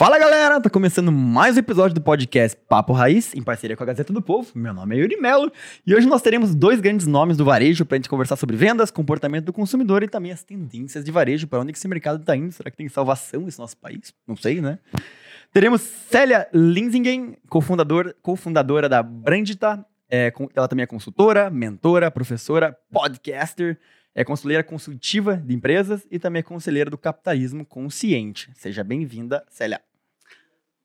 Fala galera, tá começando mais um episódio do podcast Papo Raiz, em parceria com a Gazeta do Povo. Meu nome é Yuri Melo e hoje nós teremos dois grandes nomes do varejo pra gente conversar sobre vendas, comportamento do consumidor e também as tendências de varejo, para onde que esse mercado tá indo. Será que tem salvação nesse nosso país? Não sei, né? Teremos Célia Linsingen, cofundador, cofundadora da Brandita. É, ela também é consultora, mentora, professora, podcaster, é conselheira consultiva de empresas e também é conselheira do capitalismo consciente. Seja bem-vinda, Célia.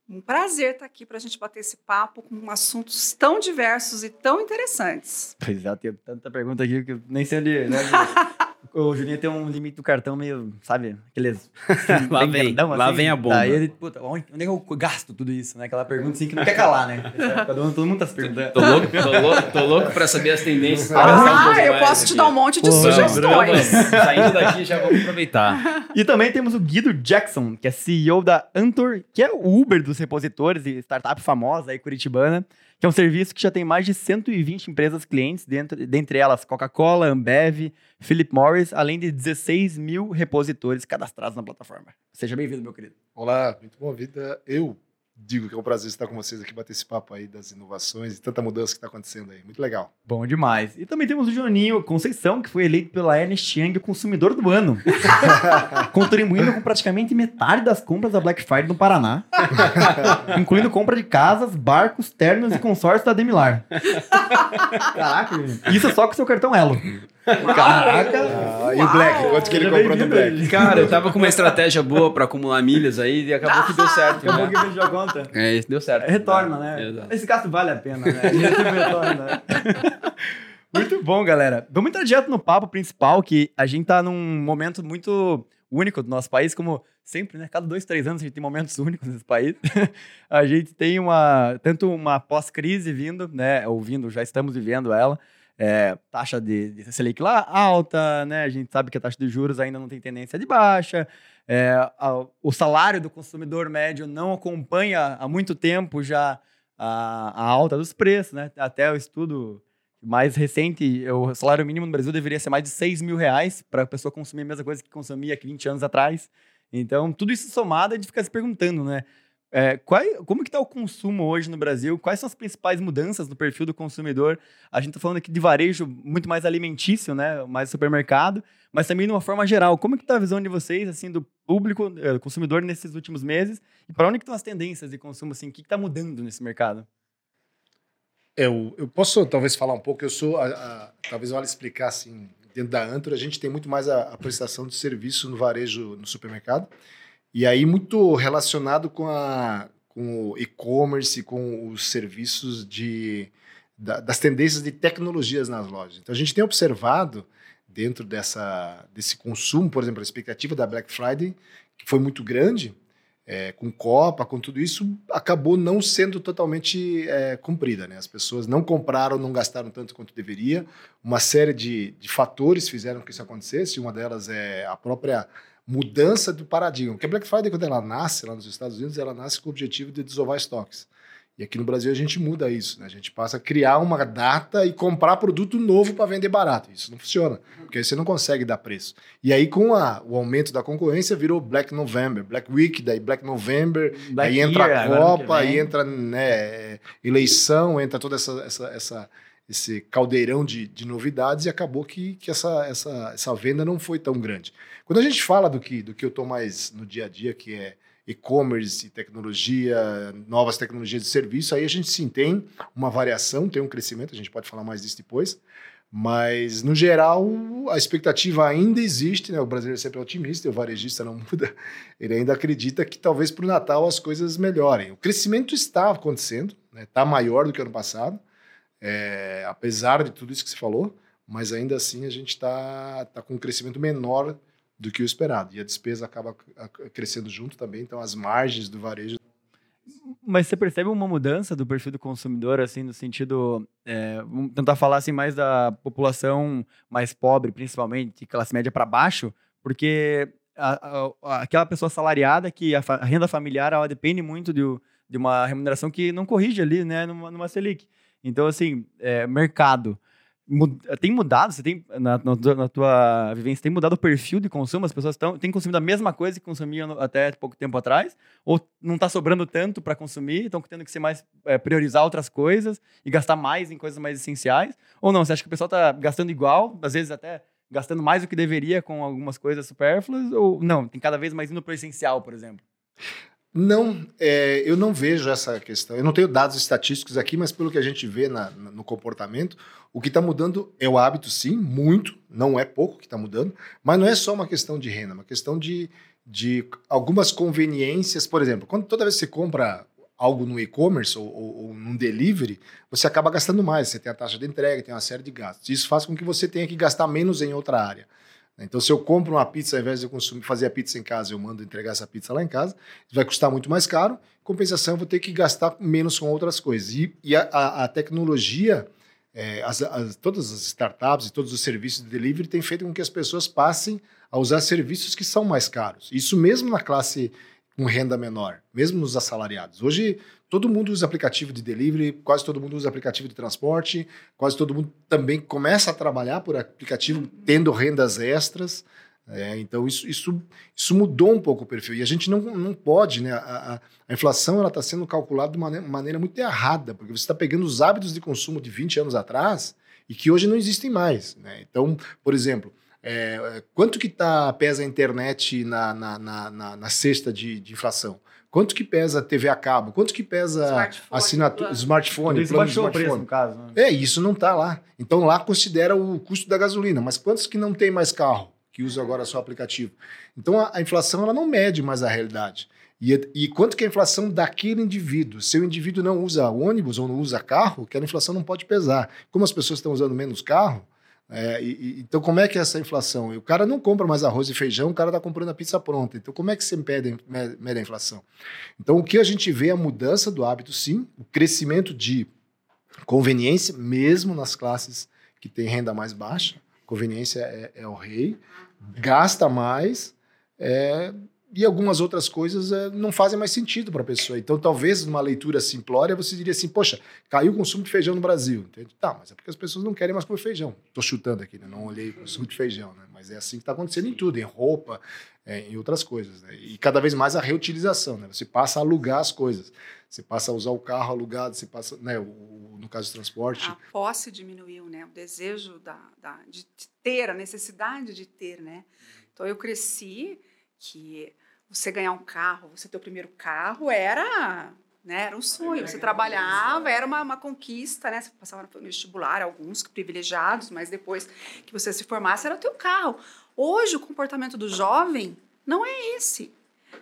Um prazer estar aqui para a gente bater esse papo com assuntos tão diversos e tão interessantes. Pois é, eu tenho tanta pergunta aqui que eu nem sei onde. Né? o Juninho tem um limite do cartão meio, sabe? Aqueles. Lá bem vem, grandão, lá assim. vem a bomba. Daí ele, puta, onde, onde é que eu gasto tudo isso, né? Aquela pergunta assim que não quer calar, né? Todo mundo, todo mundo tá se perguntando. Tô louco, tô louco, tô louco pra saber as tendências. Ah, gastar um eu posso te aqui. dar um monte de Pô, sugestões. Vamos, Saindo daqui, já vamos aproveitar. E também temos o Guido Jackson, que é CEO da Antor, que é o Uber dos repositores e startup famosa aí curitibana, que é um serviço que já tem mais de 120 empresas clientes, dentro, dentre elas Coca-Cola, Ambev, Philip Morris, além de 16 mil repositores cadastrados na plataforma. Seja bem-vindo, meu querido. Olá, muito boa vida. Eu digo que é um prazer estar com vocês aqui, bater esse papo aí das inovações e tanta mudança que está acontecendo aí. Muito legal. Bom demais. E também temos o Joninho Conceição, que foi eleito pela Ernest Young o consumidor do ano, contribuindo com praticamente metade das compras da Black Friday no Paraná, incluindo compra de casas, barcos, ternos e consórcios da Demilar. Caraca, isso só com seu cartão Elo. Caraca. Ah, e o Black, quanto que ele comprou do Black? Cara, eu tava com uma estratégia boa pra acumular milhas aí e acabou que deu certo. Daqui a pouco Né? ele já conta. É, deu certo. Retorna, né? Exato. Esse gasto vale a pena, né? A retorna. né? muito bom, galera. Vamos entrar direto no papo principal, que a gente tá num momento muito único do nosso país, como sempre, né? Cada dois, três anos a gente tem momentos únicos nesse país. a gente tem uma, tanto uma pós-crise vindo, né? Ouvindo, já estamos vivendo ela. É, taxa de, de Selic lá alta, né? A gente sabe que a taxa de juros ainda não tem tendência de baixa. É, a- o salário do consumidor médio não acompanha há muito tempo já a, a alta dos preços, né? Até o estudo mais recente, o salário mínimo no Brasil deveria ser mais de 6 mil reais para a pessoa consumir a mesma coisa que consumia há 20 anos atrás. Então, tudo isso somado, a gente fica se perguntando, né? É, qual, como que está o consumo hoje no Brasil? Quais são as principais mudanças no perfil do consumidor? A gente está falando aqui de varejo muito mais alimentício, né? Mais supermercado, mas também de uma forma geral. Como que está a visão de vocês, assim, do público, eh, consumidor nesses últimos meses? E para onde estão as tendências de consumo, assim? O que está mudando nesse mercado? Eu, eu posso talvez falar um pouco, eu sou, a- a- talvez vale explicar assim, dentro da Antro, a gente tem muito mais a, a prestação de serviço no varejo, no supermercado, e aí muito relacionado com, a, com o e-commerce, com os serviços de, da- das tendências de tecnologias nas lojas. Então a gente tem observado dentro dessa, desse consumo, por exemplo, a expectativa da Black Friday, que foi muito grande, é, com Copa, com tudo isso, acabou não sendo totalmente é, cumprida. Né? As pessoas não compraram, não gastaram tanto quanto deveria. Uma série de, de fatores fizeram que isso acontecesse. Uma delas é a própria mudança do paradigma. Porque a Black Friday, quando ela nasce lá nos Estados Unidos, ela nasce com o objetivo de desovar estoques. E aqui no Brasil a gente muda isso, né? A gente passa a criar uma data e comprar produto novo para vender barato. Isso não funciona, porque aí você não consegue dar preço. E aí, com a- o aumento da concorrência, virou Black November, Black Week, daí Black November, Black aí entra Year, a Copa, aí entra né, eleição, entra toda essa, essa, essa- esse caldeirão de, de novidades e acabou que, que essa, essa, essa venda não foi tão grande. Quando a gente fala do que, do que eu estou mais no dia a dia, que é e-commerce, tecnologia, novas tecnologias de serviço, aí a gente sim tem uma variação, tem um crescimento, a gente pode falar mais disso depois, mas no geral a expectativa ainda existe, né? O brasileiro sempre é otimista, o varejista não muda, ele ainda acredita que talvez para o Natal as coisas melhorem. O crescimento está acontecendo, está maior do que ano passado, é, apesar de tudo isso que você falou, mas ainda assim a gente está tá com um crescimento menor do que o esperado. E a despesa acaba crescendo junto também, então as margens do varejo. Mas você percebe uma mudança do perfil do consumidor, assim, no sentido. é, vamos tentar falar assim, mais da população mais pobre, principalmente, classe média para baixo, porque a- a- aquela pessoa salariada que a, a renda familiar depende muito de, de uma remuneração que não corrige ali, né, numa, numa Selic. Então, assim, é, mercado. tem mudado? Você tem, na, na na tua vivência, tem mudado o perfil de consumo? As pessoas tão, têm consumido a mesma coisa que consumiam até pouco tempo atrás? Ou não tá sobrando tanto para consumir? Estão tendo que ser mais, é, priorizar outras coisas e gastar mais em coisas mais essenciais? Ou não? Você acha que o pessoal tá gastando igual, às vezes até gastando mais do que deveria com algumas coisas supérfluas? Ou não? Tem cada vez mais indo pro essencial, por exemplo? Não, é, eu não vejo essa questão. Eu não tenho dados estatísticos aqui, mas pelo que a gente vê na- no comportamento, o que está mudando é o hábito, sim, muito, não é pouco que está mudando, mas não é só uma questão de renda, é uma questão de, de algumas conveniências. Por exemplo, quando toda vez que você compra algo no e-commerce ou, ou, ou num delivery, você acaba gastando mais. Você tem a taxa de entrega, tem uma série de gastos. Isso faz com que você tenha que gastar menos em outra área. Então, se eu compro uma pizza, ao invés de eu consumir, fazer a pizza em casa, eu mando entregar essa pizza lá em casa, vai custar muito mais caro. Compensação, eu vou ter que gastar menos com outras coisas. E, e a, a- a tecnologia, é, as- as- todas as startups e todos os serviços de delivery têm feito com que as pessoas passem a usar serviços que são mais caros. Isso mesmo na classe com renda menor, mesmo nos assalariados. Hoje, todo mundo usa aplicativo de delivery, quase todo mundo usa aplicativo de transporte, quase todo mundo também começa a trabalhar por aplicativo, tendo rendas extras. É, então, isso, isso, isso mudou um pouco o perfil. E a gente não, não pode, né? A, a- a inflação ela está sendo calculada de uma maneira, maneira muito errada, porque você está pegando os hábitos de consumo de 20 anos atrás e que hoje não existem mais. Né? Então, por exemplo, é, quanto que tá, pesa a internet na, na, na, na- na cesta de, de inflação? Quanto que pesa a TV a cabo? Quanto que pesa Smartphone, assinatura, plano. smartphone, isso plano de baixou o preço, smartphone? no caso. Né? É, isso não está lá. Então lá considera o custo da gasolina. Mas quantos que não tem mais carro, que usam agora só aplicativo? Então a, a inflação ela não mede mais a realidade. E, e quanto que é a inflação daquele indivíduo? Se o indivíduo não usa ônibus ou não usa carro, aquela inflação não pode pesar. Como as pessoas estão usando menos carro, é, e- então como é que é essa inflação? E o cara não compra mais arroz e feijão, o cara está comprando a pizza pronta. Então como é que você mede mede a inflação? Então o que a gente vê é a mudança do hábito, sim, o crescimento de conveniência, mesmo nas classes que têm renda mais baixa. Conveniência é, é o rei, gasta mais, é, e algumas outras coisas é, não fazem mais sentido para a pessoa. Então, talvez numa leitura simplória, você diria assim: poxa, caiu o consumo de feijão no Brasil. Entende? Tá, mas é porque as pessoas não querem mais comer feijão. Estou chutando aqui, né? não olhei o consumo de feijão, né? mas é assim que está acontecendo em tudo, em roupa, é, em outras coisas. Né? E cada vez mais a reutilização. Né? Você passa a alugar as coisas. Você passa a usar o carro alugado, você passa, né, o, no caso do transporte. A posse diminuiu, né? O desejo da, da- de de ter, a necessidade de ter, né? Então eu cresci que você ganhar um carro, você ter o primeiro carro era, né? Era um sonho. Você trabalhava, era uma, uma conquista, né? Você passava no vestibular, alguns privilegiados, mas depois que você se formasse era o teu carro. Hoje o comportamento do jovem não é esse.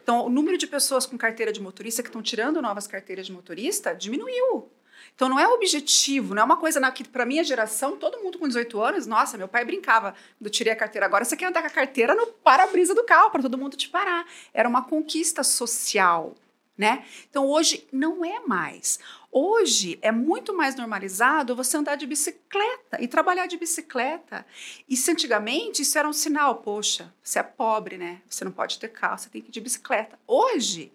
Então, o número de pessoas com carteira de motorista que estão tirando novas carteiras de motorista diminuiu. Então, não é objetivo, não é uma coisa na, que, para minha geração, todo mundo com 18 anos, nossa, meu pai brincava eu tirei a carteira. Agora você quer andar com a carteira no para-brisa do carro, para todo mundo te parar. Era uma conquista social, né? Então, hoje não é mais. Hoje é muito mais normalizado você andar de bicicleta e trabalhar de bicicleta. E se antigamente isso era um sinal, poxa, você é pobre, né? Você não pode ter carro, você tem que ir de bicicleta. Hoje,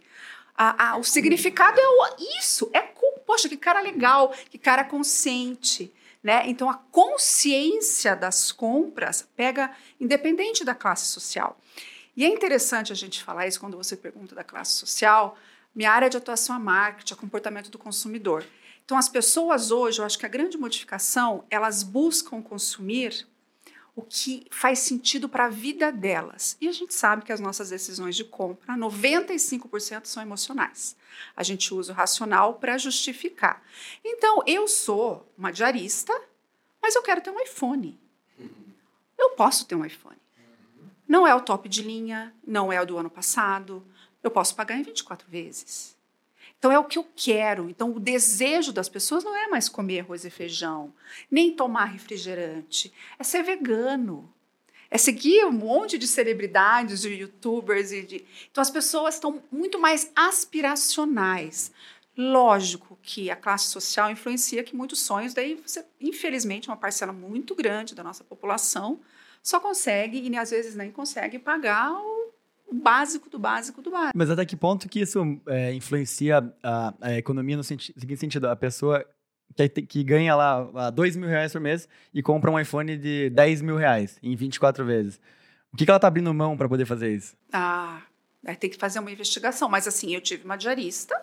a- a- o significado é o- isso, é cool. Poxa, que cara legal, que cara consciente. Né? Então, a consciência das compras pega independente da classe social. E é interessante a gente falar isso quando você pergunta da classe social. Minha área de atuação é marketing, é comportamento do consumidor. Então, as pessoas hoje, eu acho que a grande modificação, elas buscam consumir o que faz sentido para a vida delas. E a gente sabe que as nossas decisões de compra, 95% são emocionais. A gente usa o racional para justificar. Então, eu sou uma diarista, mas eu quero ter um iPhone. Eu posso ter um iPhone. Não é o top de linha, não é o do ano passado. Eu posso pagar em 24 vezes. Então é o que eu quero. Então o desejo das pessoas não é mais comer arroz e feijão, nem tomar refrigerante, é ser vegano. É seguir um monte de celebridades, de youtubers e de. Então as pessoas estão muito mais aspiracionais. Lógico que a classe social influencia que muitos sonhos, daí você, infelizmente, uma parcela muito grande da nossa população só consegue, e às vezes nem consegue, pagar o, o básico do básico do básico. Mas até que ponto que isso é, influencia a, a economia no senti seguinte sentido? A pessoa que, que ganha lá ah, 2 mil reais por mês e compra um iPhone de 10 mil reais em 24 vezes. O que, que ela tá abrindo mão para poder fazer isso? Ah, ter que fazer uma investigação. Mas assim, eu tive uma diarista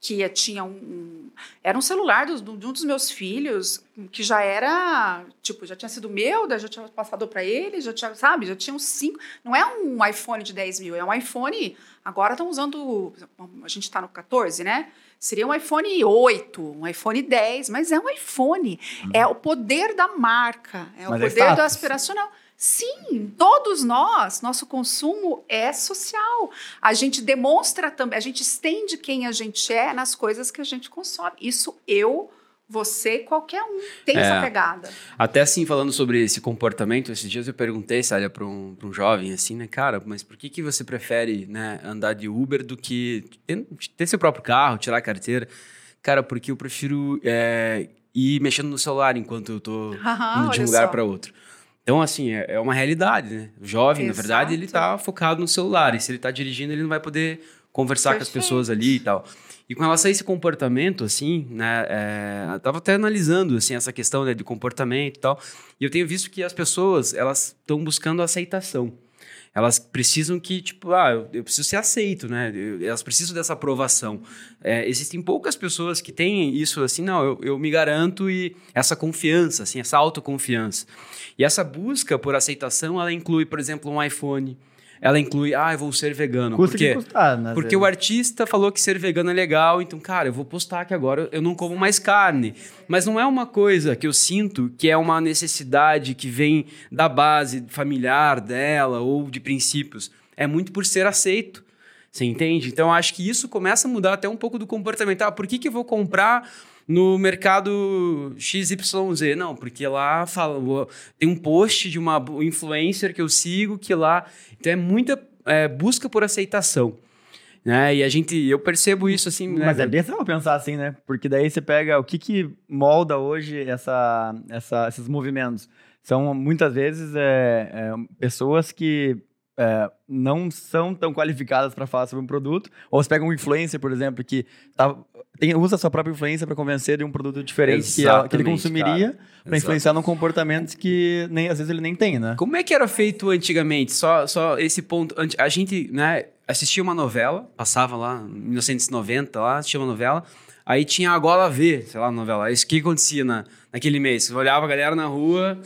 que tinha um, um era um celular do, de um dos meus filhos que já era tipo já tinha sido meu, já tinha passado para ele, já tinha sabe, já tinha uns cinco. Não é um iPhone de 10 mil, é um iPhone. Agora estão usando, a gente está no 14, né? Seria um iPhone 8, um iPhone 10, mas é um iPhone. Hum. É o poder da marca, é mas o é poder é do aspiracional. Sim, todos nós, nosso consumo é social. A gente demonstra também, a gente estende quem a gente é nas coisas que a gente consome. Isso eu, você, qualquer um tem é, essa pegada. Até assim, falando sobre esse comportamento, esses dias eu perguntei, Sália, para um, um jovem assim, né, cara, mas por que, que você prefere né, andar de Uber do que ter, ter seu próprio carro, tirar a carteira? Cara, porque eu prefiro é, ir mexendo no celular enquanto eu tô indo de um lugar para outro. Então, assim, é, é uma realidade, né? O jovem, Exato. na verdade, ele tá focado no celular. E se ele tá dirigindo, ele não vai poder conversar Perfeito. com as pessoas ali e tal. E com relação a esse comportamento, assim, né? É, eu tava até analisando, assim, essa questão né, de comportamento e tal. E eu tenho visto que as pessoas, elas estão buscando aceitação elas precisam que, tipo, ah, eu, eu preciso ser aceito, né? Eu, elas precisam dessa aprovação. É, existem poucas pessoas que têm isso assim, não, eu, eu me garanto e essa confiança, assim, essa autoconfiança. E essa busca por aceitação, ela inclui, por exemplo, um iPhone, ela inclui, ah, eu vou ser vegano. Custa Por quê? Custar, né, Porque vezes. o artista falou que ser vegano é legal, então, cara, eu vou postar que agora eu não como mais carne. Mas não é uma coisa que eu sinto que é uma necessidade que vem da base familiar dela ou de princípios. É muito por ser aceito. Você entende? Então, acho que isso começa a mudar até um pouco do comportamento. Ah, por que, que eu vou comprar no mercado XYZ. Não, porque lá fala, tem um post de uma influencer que eu sigo que lá. Então é muita é, busca por aceitação. Né? E a gente, eu percebo isso assim. Né? Mas é bem pensar assim, né? Porque daí você pega o que, que molda hoje essa, essa, esses movimentos. São muitas vezes é, é, pessoas que é, não são tão qualificadas para falar sobre um produto, ou você pega um influencer, por exemplo, que tá, tem, usa a sua própria influência para convencer de um produto diferente que, que, ele consumiria para influenciar num comportamento que nem às vezes ele nem tem, né? Como é que era feito antigamente? Só, só esse ponto. A gente né, assistia uma novela, passava lá em 1990, lá, assistia uma novela. Aí tinha a Gola V, sei lá, a novela. Isso que acontecia na, naquele mês. Você olhava a galera na rua,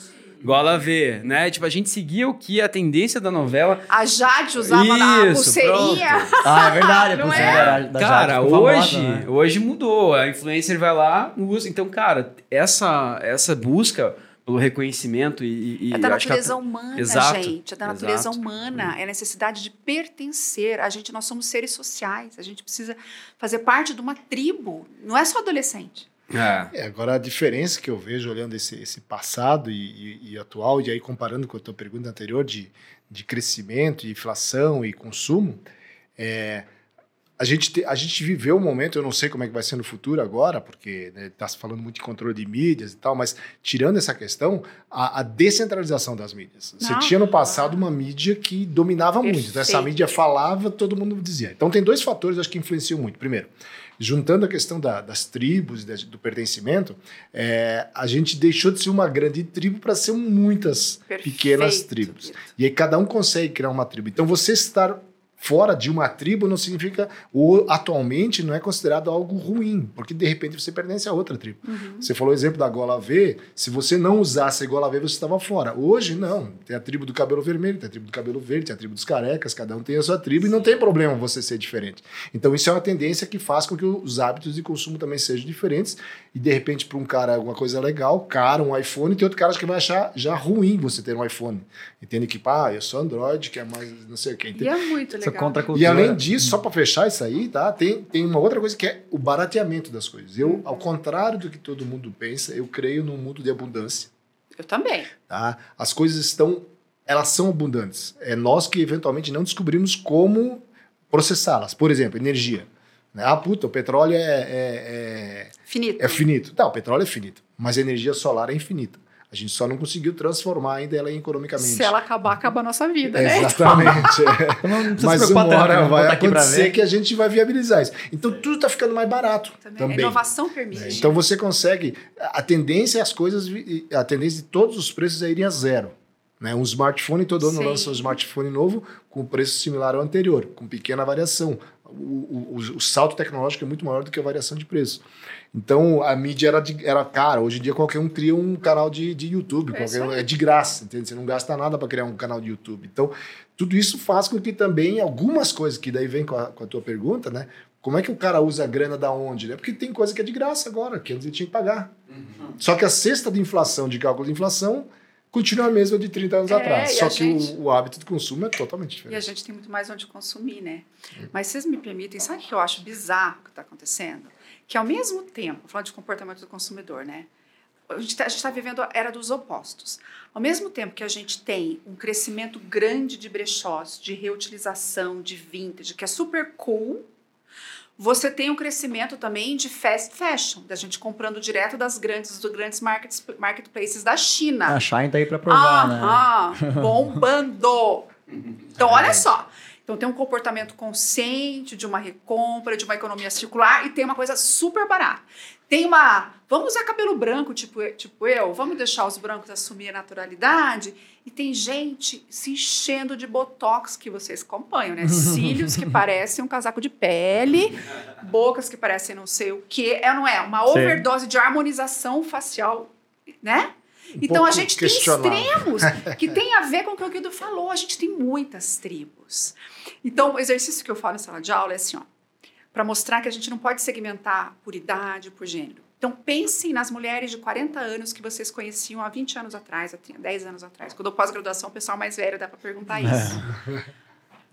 Gola V, né? Tipo, a gente seguia o que a tendência da novela. A Jade usava Isso, a pulseirinha. Pronto. Ah, é verdade, a pulseirinha é? da, da Cara, Jade hoje, famosa, né? hoje mudou. A influencer vai lá, usa. Então, cara, essa, essa busca pelo reconhecimento e, e é da natureza humana, Exato. gente. É da natureza Exato. humana. É a necessidade de pertencer. A gente, nós somos seres sociais. A gente precisa fazer parte de uma tribo. Não é só adolescente. É. é. agora, a diferença que eu vejo olhando esse, esse passado e, e, e, atual, e aí comparando com a tua pergunta anterior de, de crescimento, inflação e consumo, é, a, gente te, a gente viveu um momento, eu não sei como é que vai ser no futuro agora, porque está né, tá se falando muito de controle de mídias e tal, mas tirando essa questão, a, a descentralização das mídias. Você não. tinha no passado uma mídia que dominava Perfeito. muito, então essa mídia falava, todo mundo dizia. Então tem dois fatores acho que influenciam muito. Primeiro, juntando a questão da, das tribos, do pertencimento, é, a gente deixou de ser uma grande tribo para ser muitas Perfeito. pequenas tribos. E aí cada um consegue criar uma tribo. Então você estar fora de uma tribo não significa, ou atualmente não é considerado algo ruim, porque de repente você pertence a outra tribo. Uhum. Você falou o exemplo da gola V, se você não usasse a gola V, você estava fora. Hoje, não. Tem a tribo do cabelo vermelho, tem a tribo do cabelo verde, tem a tribo dos carecas, cada um tem a sua tribo Sim. e não tem problema você ser diferente. Então, isso é uma tendência que faz com que os hábitos de consumo também sejam diferentes e de repente para um cara alguma coisa legal, caro, um iPhone, tem outro cara que vai achar já ruim você ter um iPhone. Entende que, pá, eu sou Android, que é mais não sei o que. E é muito legal contra a cultura. E além disso, só para fechar isso aí, tá? Tem, tem uma outra coisa que é o barateamento das coisas. Eu, ao contrário do que todo mundo pensa, eu creio num mundo de abundância. Eu também. Tá? As coisas estão, elas são abundantes. É nós que eventualmente não descobrimos como processá-las. Por exemplo, energia. Né? Ah, puta, o petróleo é, é, é finito. É finito. Tá, o petróleo é finito, mas a energia solar é infinita. A gente só não conseguiu transformar ainda ela economicamente. Se ela acabar, acaba a nossa vida, né? Exatamente. é. Não Mas uma preocupar tanto, hora né? vai acontecer que a gente vai viabilizar isso. Então tudo está ficando mais barato Também. também. A inovação permite. É, Então você consegue. A tendência é as coisas. A tendência de todos os preços é irem a zero. Né? Um smartphone, todo ano Sim. lança um smartphone novo com preço similar ao anterior, com pequena variação. O, o- o- o salto tecnológico é muito maior do que a variação de preço. Então a mídia era, de- era cara. Hoje em dia qualquer um cria um canal de, de YouTube. É um- é de graça, entende? Você não gasta nada para criar um canal de YouTube. Então tudo isso faz com que também algumas coisas, que daí vem com a, com a tua pergunta, né? Como é que o cara usa a grana da onde? Né? Porque tem coisa que é de graça agora, que antes ele tinha que pagar. Só que a cesta de inflação, de cálculo de inflação, continua a mesma de 30 anos É, atrás. Só que gente- o, o hábito de consumo é totalmente E a diferente. gente tem muito mais onde consumir, né? Mas vocês me permitem, sabe o que eu acho bizarro que está acontecendo? Que ao mesmo tempo, falando de comportamento do consumidor, né? A gente está vivendo a era dos opostos. Ao mesmo tempo que a gente tem um crescimento grande de brechós, de reutilização, de vintage, que é super cool, você tem um crescimento também de fast fashion, da gente comprando direto das grandes, dos grandes markets, marketplaces da China. A Shine tá aí pra provar, né? Aham, bombando. Então, olha só. Então, tem um comportamento consciente de uma recompra, de uma economia circular e tem uma coisa super barata. Tem uma. Vamos usar cabelo branco, tipo, tipo eu, vamos deixar os brancos assumir a naturalidade. E tem gente se enchendo de botox que vocês acompanham, né? Cílios que parecem um casaco de pele, bocas que parecem não sei o quê. É, não é? Uma Sim. overdose de harmonização facial, né? Então a gente tem extremos que tem a ver com o que o Guido falou. A gente tem muitas tribos. Então, o exercício que eu falo em sala de aula é assim, ó, para mostrar que a gente não pode segmentar por idade, por gênero. Então, pensem nas mulheres de 40 anos que vocês conheciam há 20 anos atrás, há 30, 10 anos atrás. Quando eu pós-graduação, o pessoal mais velho dá para perguntar isso.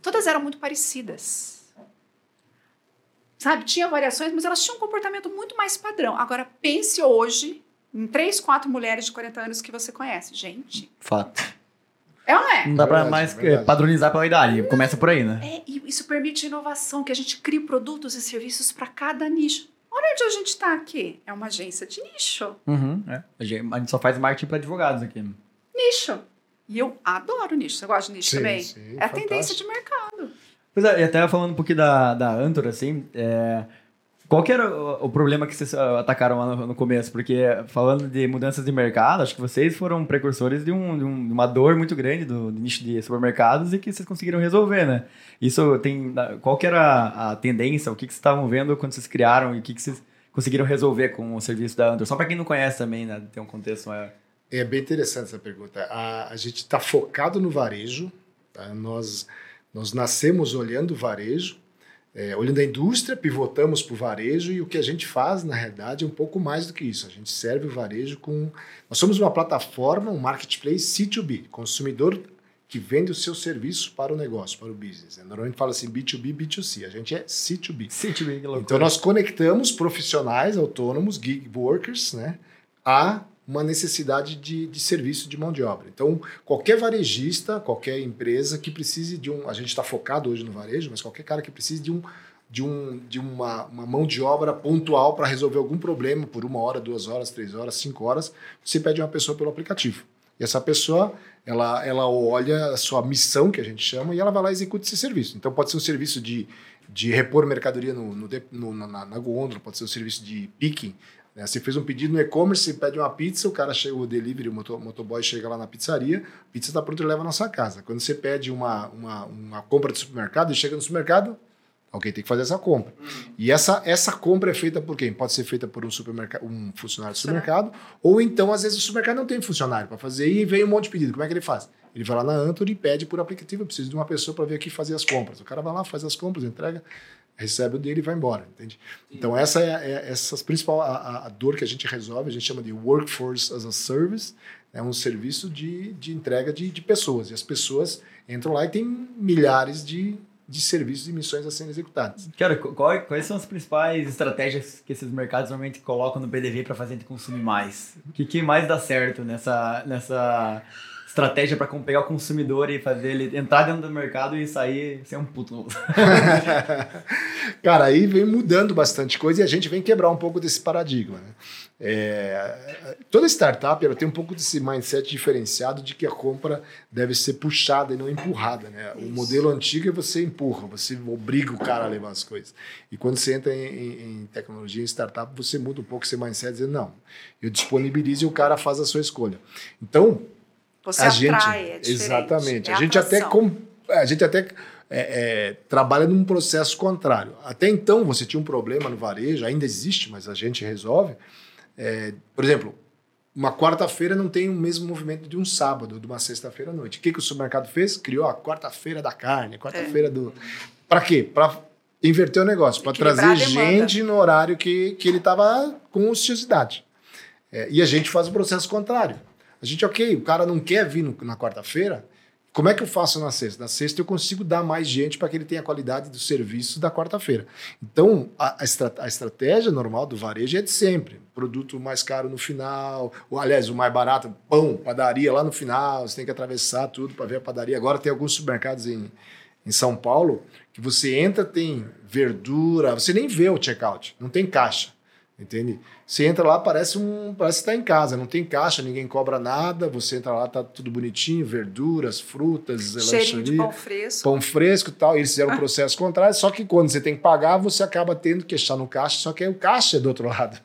Todas eram muito parecidas. Sabe? Tinha variações, mas elas tinham um comportamento muito mais padrão. Agora, pense hoje em três, quatro mulheres de 40 anos que você conhece. Gente, Fato. é ou não é? Não dá pra Verdade, mais verdade. eh, padronizar pela idade. Começa por aí, né? É, e isso permite inovação, que a gente crie produtos e serviços para cada nicho. Olha onde a gente está aqui. É uma agência de nicho. Uhum, é. A gente a gente só faz marketing pra advogados aqui. Nicho. E eu adoro nicho. Você gosta de nicho Sim, também? sim, é a tendência fantástico. de mercado. Pois é, e até falando um pouquinho da, da Antor, assim, é, qual que era o, problema que vocês ah, atacaram lá no, começo? Porque falando de mudanças de mercado, acho que vocês foram precursores de, um, de, um- uma dor muito grande do, do nicho de supermercados e que vocês conseguiram resolver, né? Isso tem... Qual que era a, tendência, o que, que vocês estavam vendo quando vocês criaram e o que, que vocês conseguiram resolver com o serviço da Antor? Só para quem não conhece também, né? Tem um contexto maior. É bem interessante essa pergunta. A, a gente está focado no varejo. tá? Nós, nós nascemos olhando o varejo, é, olhando a indústria, pivotamos para o varejo e o que a gente faz, na realidade, é um pouco mais do que isso. A gente serve o varejo com. Nós somos uma plataforma, um marketplace C2B, consumidor que vende o seu serviço para o negócio, para o business. né? Normalmente fala assim B2B, B2C. A gente é C2B. City que loucura. Então nós conectamos profissionais autônomos, gig workers, né, a uma necessidade de, de serviço de mão de obra. Então qualquer varejista, qualquer empresa que precise de um, a gente está focado hoje no varejo, mas qualquer cara que precise de um de, um, de uma, uma mão de obra pontual para resolver algum problema por uma hora, duas horas, três horas, cinco horas, você pede uma pessoa pelo aplicativo. E essa pessoa, ela, ela olha a sua missão, que a gente chama, e ela vai lá e executa esse serviço. Então pode ser um serviço de, de repor mercadoria no, no, no- na, na pode ser um serviço de picking. Né? Você fez um pedido no e-commerce, você pede uma pizza, o cara chega, o delivery, o moto- motoboy chega lá na pizzaria, a pizza está pronta e leva na sua casa. Quando você pede uma, uma, uma compra de supermercado, ele chega no supermercado, alguém tem que fazer essa compra. E essa, essa compra é feita por quem? Pode ser feita por um, supermercado, um funcionário do supermercado, ou então, às vezes, o supermercado não tem funcionário para fazer e vem um monte de pedido. Como é que ele faz? Ele vai lá na Antor e pede por aplicativo, eu preciso de uma pessoa para vir aqui fazer as compras. O cara vai lá, faz as compras, entrega, recebe o dele e vai embora, entende? Então essa é, é essa principal a, a- dor que a gente resolve, a gente chama de Workforce as a Service, é um serviço de, de entrega de, de pessoas. E as pessoas entram lá e tem milhares de, de serviços e missões a serem executadas. Cara, qu- qual- quais são as principais estratégias que esses mercados normalmente colocam no PDV para fazer a gente consumir mais? O que, que mais dá certo nessa, nessa estratégia para pegar o consumidor e fazer ele entrar dentro do mercado e sair ser um puto. Cara, aí vem mudando bastante coisa e a gente vem quebrar um pouco desse paradigma. Né? É, toda startup ela tem um pouco desse mindset diferenciado de que a compra deve ser puxada e não empurrada. Né? O modelo antigo é você empurra, você obriga o cara a levar as coisas. E quando você entra em, em, em tecnologia, em startup, você muda um pouco esse mindset, dizendo, não, eu disponibilizo e o cara faz a sua escolha. Então, Você a atrai, gente, é exatamente. É a gente até a gente até é, é, trabalha num processo contrário. Até então você tinha um problema no varejo, ainda existe, mas a gente resolve. É, por exemplo, uma quarta-feira não tem o mesmo movimento de um sábado, de uma sexta-feira à noite. O que, que o supermercado fez? Criou a quarta-feira da carne, a quarta-feira do. Para quê? Para inverter o negócio, para trazer a gente no horário que, que ele estava com ociosidade. É, e a gente faz o processo contrário. A gente, ok, o cara não quer vir no- na quarta-feira, como é que eu faço na sexta? Na sexta eu consigo dar mais gente para que ele tenha a qualidade do serviço da quarta-feira. Então, a, a a estratégia normal do varejo é de sempre. Produto mais caro no final, ou aliás, o mais barato, pão, padaria lá no final, você tem que atravessar tudo para ver a padaria. Agora tem alguns supermercados em, em São Paulo que você entra, tem verdura, você nem vê o checkout, não tem caixa. Entende? Você entra lá, parece um, parece que está em casa, não tem caixa, ninguém cobra nada. Você entra lá, tá tudo bonitinho, verduras, frutas, Cheirinho de pão fresco. pão fresco e tal. Eles fizeram o processo contrário, só que quando você tem que pagar, você acaba tendo que estar no caixa, só que aí o caixa é do outro lado.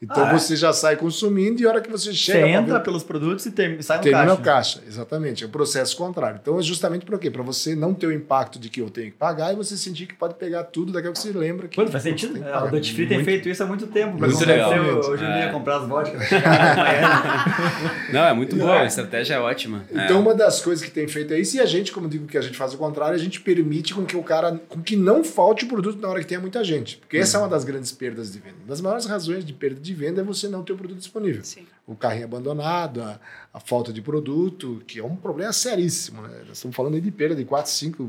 Então Ah, é? você já sai consumindo e a hora que você Você chega pra entra ver- pelos produtos e termina, sai no Termina caixa. o caixa, exatamente. É o processo contrário. Então é justamente para quê? Para você não ter o impacto de que eu tenho que pagar e você sentir que pode pegar tudo daqui a pouco você lembra que. Pô, faz sentido. tem que É. O Duty Free tem feito isso há muito tempo. Muito legal. O- Hoje eu É. ia comprar as vodkas. Não, é muito boa, a estratégia é ótima. Então, é. uma das coisas que tem feito é isso, e a gente, como digo que a gente faz o contrário, a gente permite com que o cara, com que não falte o produto na hora que tenha muita gente. Porque essa é uma das grandes perdas de venda. Uma das maiores razões de perda de venda é você não ter o produto disponível. Sim. O carrinho abandonado, a, a falta de produto, que é um problema seríssimo. Né? Nós estamos falando aí de perda de 4, 5%,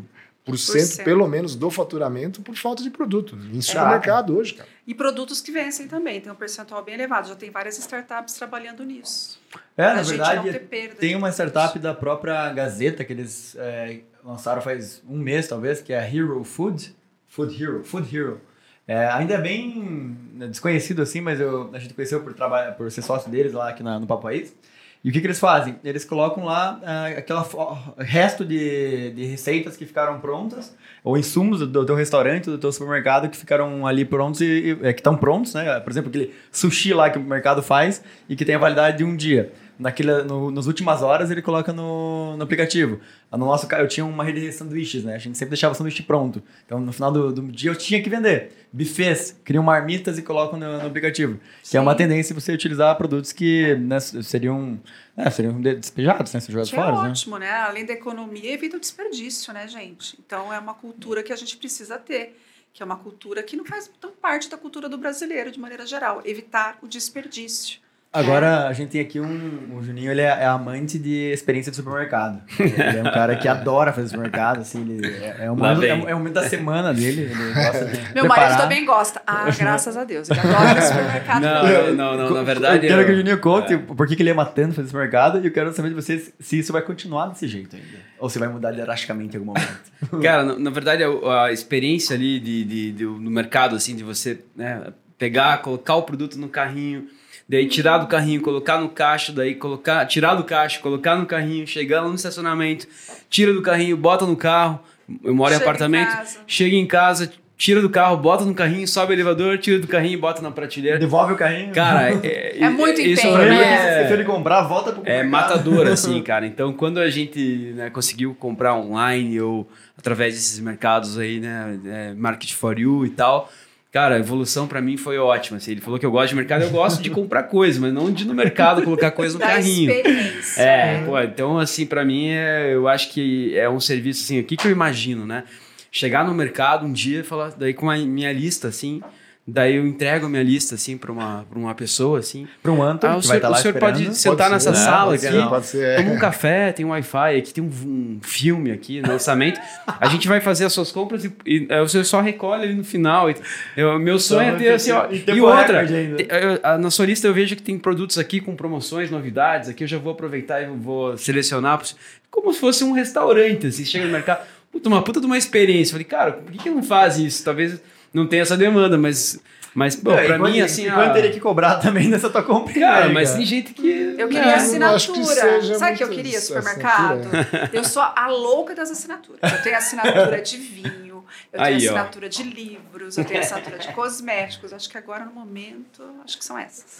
cento. pelo menos do faturamento por falta de produto. Em supermercado hoje, cara. E produtos que vencem também, tem um percentual bem elevado. Já tem várias startups trabalhando nisso. É, Pra na gente não ter verdade, perda tem uma startup da própria Gazeta que eles é, lançaram faz um mês, talvez, que é a Hero Food. Food Hero. Food Hero. É, ainda é bem desconhecido assim, mas eu, a gente conheceu por, trabalhar, por ser sócio deles lá aqui na- no Papo País. E o que, que eles fazem? Eles colocam lá ah, aquela fo- resto de, de receitas que ficaram prontas, ou insumos do, do teu restaurante, do teu supermercado que ficaram ali prontos e, e- é, que estão prontos, né? Por exemplo, aquele sushi lá que o mercado faz e que tem a validade de um dia. Naquele, no, nas últimas horas ele coloca no, no aplicativo. No nosso eu tinha uma rede de sanduíches, né? A gente sempre deixava o sanduíche pronto. Então, no final do, do dia, eu tinha que vender. Buffets, criam marmitas e colocam no, no aplicativo. Que é uma Sim. tendência você utilizar produtos que né, seriam, é, seriam de- despejados, né? Ser jogados é fora, né? ótimo, né? Além da economia, evita o desperdício, né, gente? Então é uma cultura que a gente precisa ter, que é uma cultura que não faz tão parte da cultura do brasileiro, de maneira geral. Evitar o desperdício. Agora, a gente tem aqui um... O Juninho, ele é, é amante de experiência de supermercado. Ele é um cara que adora fazer supermercado, assim. Ele, é, é, um Lá momento, é, um- é um momento da semana dele. Ele gosta de Meu preparar. marido também gosta. Ah, graças a Deus. Ele adora supermercado. Não, não, não, na verdade. Eu quero que o eu- Juninho conte por que, que ele ama tanto fazer esse mercado e eu quero saber de vocês se isso vai continuar desse jeito ainda. Ou se vai mudar drasticamente em algum momento. Cara, na, na verdade, a, a experiência ali de, de- de- no mercado, assim, de você né, pegar, colocar o produto no carrinho, daí tirar do carrinho, colocar no caixa, daí colocar, tirar do caixa, colocar no carrinho, chegar lá no estacionamento, tira do carrinho, bota no carro. Eu moro em Chega em apartamento, casa. chega em casa, tira do carro, bota no carrinho, sobe o elevador, tira do carrinho, bota na prateleira. Devolve o carrinho. Cara, é, É muito isso empenho, pra mim né? Se é, ele comprar, volta pro é matador, assim, cara. Então, quando a gente né, conseguiu comprar online ou através desses mercados aí, né, é, Market for You e tal, cara, a evolução pra mim foi ótima. Assim, ele falou que eu gosto de mercado, eu gosto de comprar coisa, mas não de ir no mercado colocar coisa no da carrinho. experiência. É, pô, então assim, pra mim, é, eu acho que é um serviço assim, o que, que eu imagino, né? Chegar no mercado um dia e falar, daí com a minha lista, assim, Daí eu entrego a minha lista, assim, pra uma, pra uma pessoa, assim. Para um Anton, Ah, o senhor, lá o senhor pode sentar Pode nessa ser, sala pode aqui, Pode ser. toma um café, tem um Wi-Fi, aqui tem um, um filme aqui no orçamento. A gente vai fazer as suas compras e, e, é, você só recolhe ali no final. E, eu, meu sonho é ter assim, ó. E tempo outra, te- eu- a- na sua lista eu vejo que tem produtos aqui com promoções, novidades. Aqui eu já vou aproveitar e vou selecionar. Como se fosse um restaurante, assim, chega no mercado. Puta, uma puta de uma experiência. Falei, cara, por que, que não faz isso? Talvez não tenha essa demanda, mas. Mas, pô, Não, e pra mim, assim. quanto a- teria que cobrar também nessa tua compra? Cara, mas tem gente que. Eu queria É, assinatura. acho que seja Sabe o que eu queria? assinatura. Supermercado. Eu sou a louca das assinaturas. Eu tenho assinatura de vinho, eu tenho Aí, ó. assinatura de livros, eu tenho assinatura de cosméticos. Acho que agora, no momento, acho que são essas.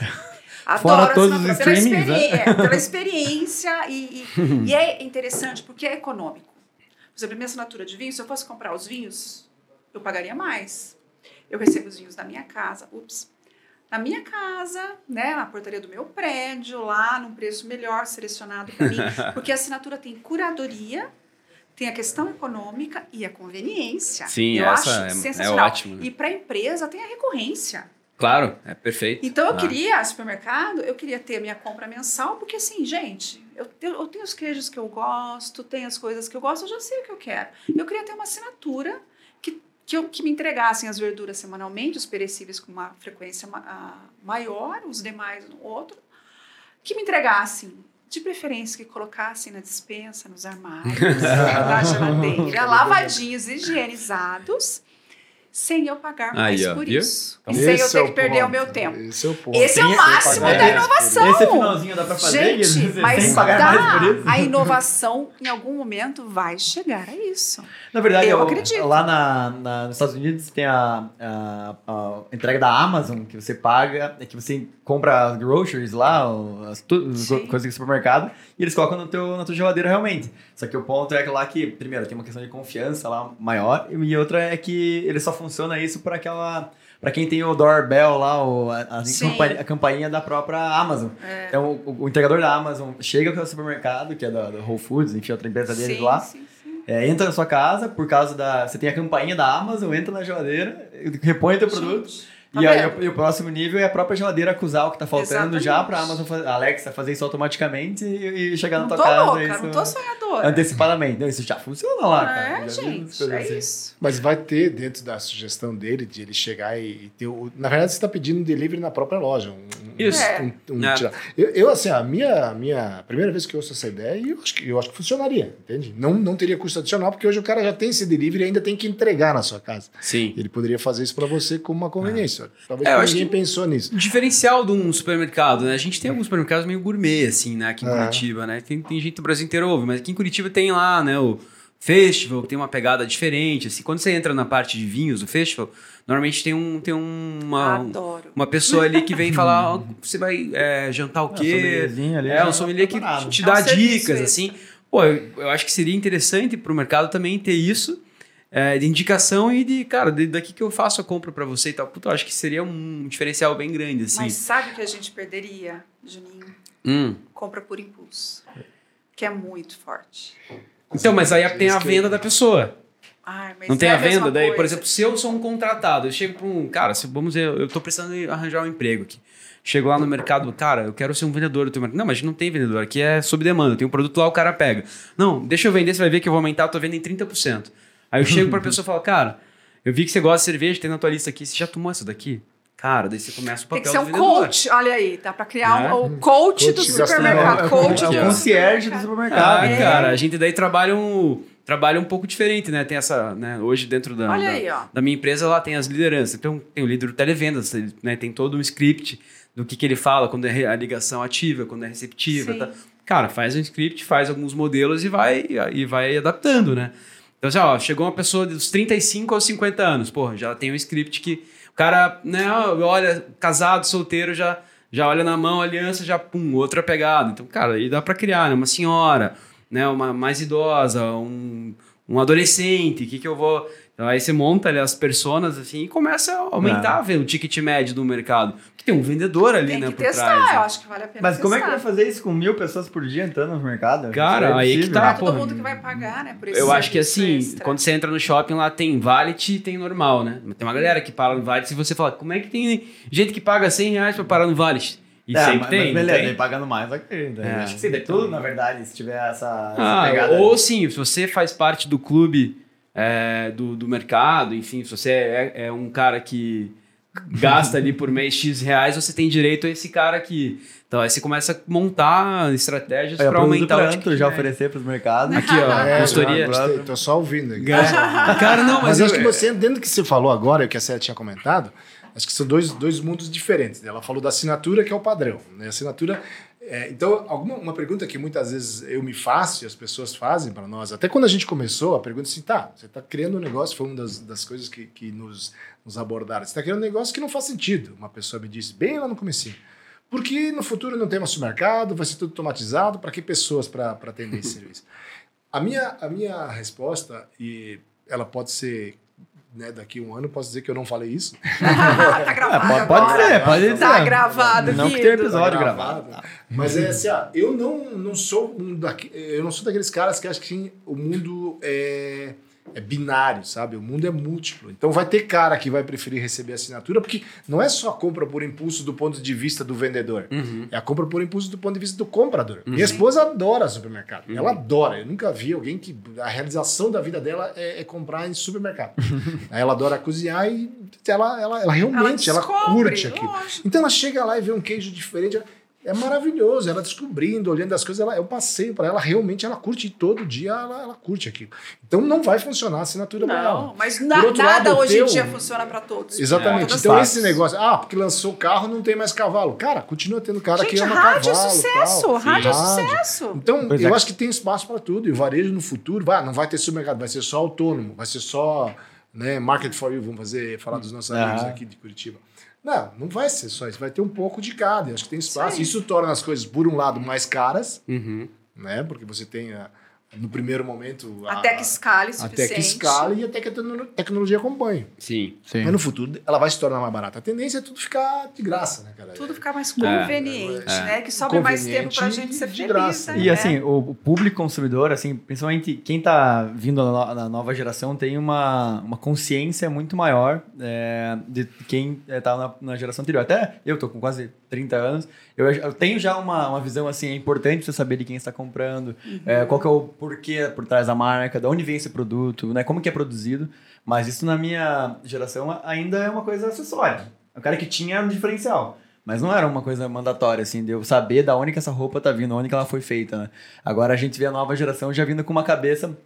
Adoro Fora todos assinatura os pela, streamings, né? é, pela experiência e, e, e é interessante porque é econômico. Por exemplo, minha assinatura de vinho, se eu fosse comprar os vinhos, eu pagaria mais. Eu recebo os vinhos da minha casa. Ups na minha casa, né, na portaria do meu prédio, lá num preço melhor selecionado para mim, porque a assinatura tem curadoria, tem a questão econômica e a conveniência. Sim, eu essa acho é- é ótimo, né? E para a empresa tem a recorrência. Claro, é perfeito. Então eu Ah. queria, supermercado, eu queria ter a minha compra mensal, porque assim, gente, eu, tenho- eu tenho os queijos que eu gosto, tenho as coisas que eu gosto, eu já sei o que eu quero. Eu queria ter uma assinatura que, eu, que me entregassem as verduras semanalmente, os perecíveis com uma frequência ma- maior, os demais no outro, que me entregassem, de preferência, que colocassem na dispensa, nos armários, na geladeira, lavadinhos, higienizados, sem eu pagar mais Aí, por viu? isso. Então, E sem eu esse ter é que perder o ponto. meu tempo. Esse é o ponto. Esse é o máximo da inovação. Esse finalzinho dá pra fazer? Gente, mas pagar mais por isso? dá. A inovação, em algum momento, vai chegar a isso. Na verdade, Eu o- acredito. lá na, na- nos Estados Unidos tem a, a- a entrega da Amazon, que você paga, é que você compra as groceries lá, as, coisas do supermercado, e eles colocam no teu, na tua geladeira realmente. Só que o ponto é que lá que, primeiro, tem uma questão de confiança lá maior, e outra é que ele só funciona isso para aquela. Pra quem tem o doorbell lá, o, a, a, campainha da própria Amazon. É. Então, o, o entregador da Amazon chega com o supermercado, que é da, da Whole Foods, enfim, outra empresa deles Sim, lá. sim, sim. É, entra na sua casa, por causa da. Você tem a campainha da Amazon, entra na geladeira, repõe teu produto. Gente, tá e, aí, vendo? o, e o próximo nível é a própria geladeira acusar o que tá faltando já Exatamente. pra Amazon, fa- a Alexa fazer isso automaticamente e, e chegar Não na tua casa. louca, isso, não tô sonhadora. Antecipadamente. Não, isso já funciona lá, cara. É, Já vi umas gente, coisas é assim. isso. Mas vai ter dentro da sugestão dele de ele chegar e, e ter o. Na verdade, você está pedindo um delivery na própria loja. Um, um- Isso. É. um- um É. eu, eu, assim, a minha, minha primeira vez que eu ouço essa ideia, eu acho que, eu acho que funcionaria, entende? Não, não teria custo adicional, porque hoje o cara já tem esse delivery e ainda tem que entregar na sua casa. Sim. Ele poderia fazer isso para você como uma conveniência. Talvez É, eu porque acho ninguém que- pensou nisso. O diferencial de um supermercado, né? A gente tem alguns supermercados meio gourmet, assim, né? Aqui em É. Curitiba, né? Tem, tem gente do Brasil inteiro ouve, mas aqui em Curitiba tem lá, né? O Festival, que tem uma pegada diferente, assim. Quando você entra na parte de vinhos do Festival, normalmente tem, um, tem um- uma, Adoro. uma pessoa ali que vem falar, ó, você vai é, jantar o Ah, quê? sommelierzinho ali É, um sommelier que te É um dá serviço dicas, esse. assim. Pô, eu, eu acho que seria interessante pro mercado também ter isso, é, de indicação e de, cara, de- daqui que eu faço a compra pra você e tal. Puta, eu acho que seria um diferencial bem grande, assim. Mas sabe o que a gente perderia, Juninho? Hum. Compra por impulso. Que é muito forte. Então, mas aí tem a venda da pessoa. Ai, Não tem é a mesma venda daí? Por coisa. exemplo, se eu sou um contratado, eu chego para um. Cara, se, vamos dizer, eu tô precisando arranjar um emprego aqui. Chego lá no mercado, cara, eu quero ser um vendedor do teu mercado. Não, mas não tem vendedor, aqui é sob demanda. Tem um produto lá, o cara pega. Não, deixa eu vender, você vai ver que eu vou aumentar a tua venda em 30%. Aí eu chego pra pessoa e falo, cara, eu vi que você gosta de cerveja, tem na tua lista aqui, você já tomou essa daqui? Cara, daí você começa o Tem papel que ser do um vendedor. coach. Olha aí, dá pra criar Né? um, o coach do Coach supermercado. É o- Coach é o do concierge do supermercado. supermercado. Ah, É. cara, a gente daí trabalha um, trabalha um pouco diferente, né? Tem essa, né? Hoje dentro da, da, aí, da minha empresa lá tem as lideranças. Então tem o líder do televendas, ele, né? Tem todo um script do que, que ele fala quando é a ligação ativa, quando é receptiva. Tá? Cara, faz um script, faz alguns modelos e vai e vai adaptando, né? Então, assim, ó, chegou uma pessoa dos 35 aos 50 anos, porra, já tem um script que o cara, né, olha, casado, solteiro, já, já olha na mão, aliança, já, pum, outra pegada. Então, cara, aí dá pra criar, né? Uma senhora, né, uma mais idosa, um, um adolescente, o que que eu vou... Então aí você monta ali as personas assim e começa a aumentar É. ver o ticket médio do mercado. Porque tem um vendedor ali, Tem né, que por testar, trás. eu né? acho que vale a pena Mas como é que testar. vai fazer isso com mil pessoas por dia entrando no mercado? Cara, é aí que tá, é todo mundo que vai pagar, né? Por Eu acho que assim, extra. quando você entra no shopping lá tem valet e tem normal, né? Tem uma galera que para no valet e você fala, como é que tem gente que paga 100 reais pra parar no valet? E É, sempre mas, tem, mas beleza, tem? pagando mais, ok. Daí É. Acho que sim, daí tudo, na verdade, se tiver essa, essa Ah, pegada. ou sim, se você faz parte do clube é, do, do mercado, enfim, se você é, é um cara que gasta ali por mês X reais, você tem direito a esse cara aqui. Então aí você começa a montar estratégias para aumentar o ticket já médio. oferecer pros mercados. Aqui, ó, É, consultoria. tô só ouvindo aqui. Cara, não, Mas mas, acho eu- que você, dentro do que você falou agora, e o que a Célia tinha comentado, acho que são dois, dois mundos diferentes. né? Ela falou da assinatura, que é o padrão. Né? Assinatura. é, então, alguma, uma pergunta que muitas vezes eu me faço e as pessoas fazem para nós, até quando a gente começou, a pergunta é assim: tá, você está criando um negócio, foi uma das, das coisas que, que nos, nos abordaram. Você está criando um negócio que não faz sentido. Uma pessoa me disse, bem lá no comecinho. Porque no futuro não tem mais supermercado, vai ser tudo automatizado, para que pessoas para atender esse serviço? A minha, a minha resposta, e ela pode ser, né, daqui a um ano, posso dizer que eu não falei isso. tá gravado pode, pode ser, pode ser. Tá gravado, Não que tem episódio Tá gravado. Mas é assim, ó, eu não, não sou um daqui, eu não sou daqueles caras que acham que sim, o mundo é, é binário, sabe? O mundo é múltiplo. Então vai ter cara que vai preferir receber assinatura, porque não é só a compra por impulso do ponto de vista do vendedor. Uhum. É a compra por impulso do ponto de vista do comprador. Minha esposa adora supermercado. Ela adora. Eu nunca vi alguém que a realização da vida dela é, é comprar em supermercado. Aí ela adora cozinhar e ela, ela, ela realmente ela, descobre, curte aquilo. lógico. Então ela chega lá e vê um queijo diferente. É maravilhoso, ela descobrindo, olhando as coisas, ela, é um passeio para ela, realmente ela curte e todo dia, ela, ela curte aquilo. Então não vai funcionar a assinatura para ela. Não, mas na- nada lado, hoje teu- em dia funciona para todos. Exatamente. Todas então esse negócio, ah, porque lançou o carro, não tem mais cavalo. Cara, continua tendo cara que Gente, ama rádio é cavalo. sucesso, tal. rádio é Rádio. sucesso. Então, Pois eu é. acho que tem espaço para tudo. E o varejo no futuro, vai, não vai ter supermercado, vai ser só autônomo, vai ser só né, market for you, vamos fazer, falar dos nossos amigos aqui de Curitiba. Não, não vai ser só isso, vai ter um pouco de cada. Eu acho que tem espaço. Sim. Isso torna as coisas, por um lado, mais caras, Uhum. né? Porque você tem, a- no primeiro momento... a- Até que escale o até suficiente. que escale e até que a tecno- tecnologia acompanhe. Sim. Sim. Mas no futuro ela vai se tornar mais barata. A tendência é tudo ficar de graça, né, cara? Tudo ficar mais conveniente, É. né? Que sobra mais tempo pra gente ser de feliz. graça. né? E assim, o, público consumidor, assim, principalmente quem tá vindo na nova geração, tem uma, uma consciência muito maior é, de quem é, tá na, na geração anterior. Até eu tô com quase 30 anos, eu, eu tenho já uma, uma visão assim, é importante você saber de quem está comprando, é, qual que é o porquê por trás da marca, de onde vem esse produto, né, como que é produzido. Mas isso na minha geração ainda é uma coisa acessória. O cara que tinha um diferencial. Mas não era uma coisa mandatória, assim, de eu saber da onde que essa roupa tá vindo, onde que ela foi feita, né? Agora a gente vê a nova geração já vindo com uma cabeça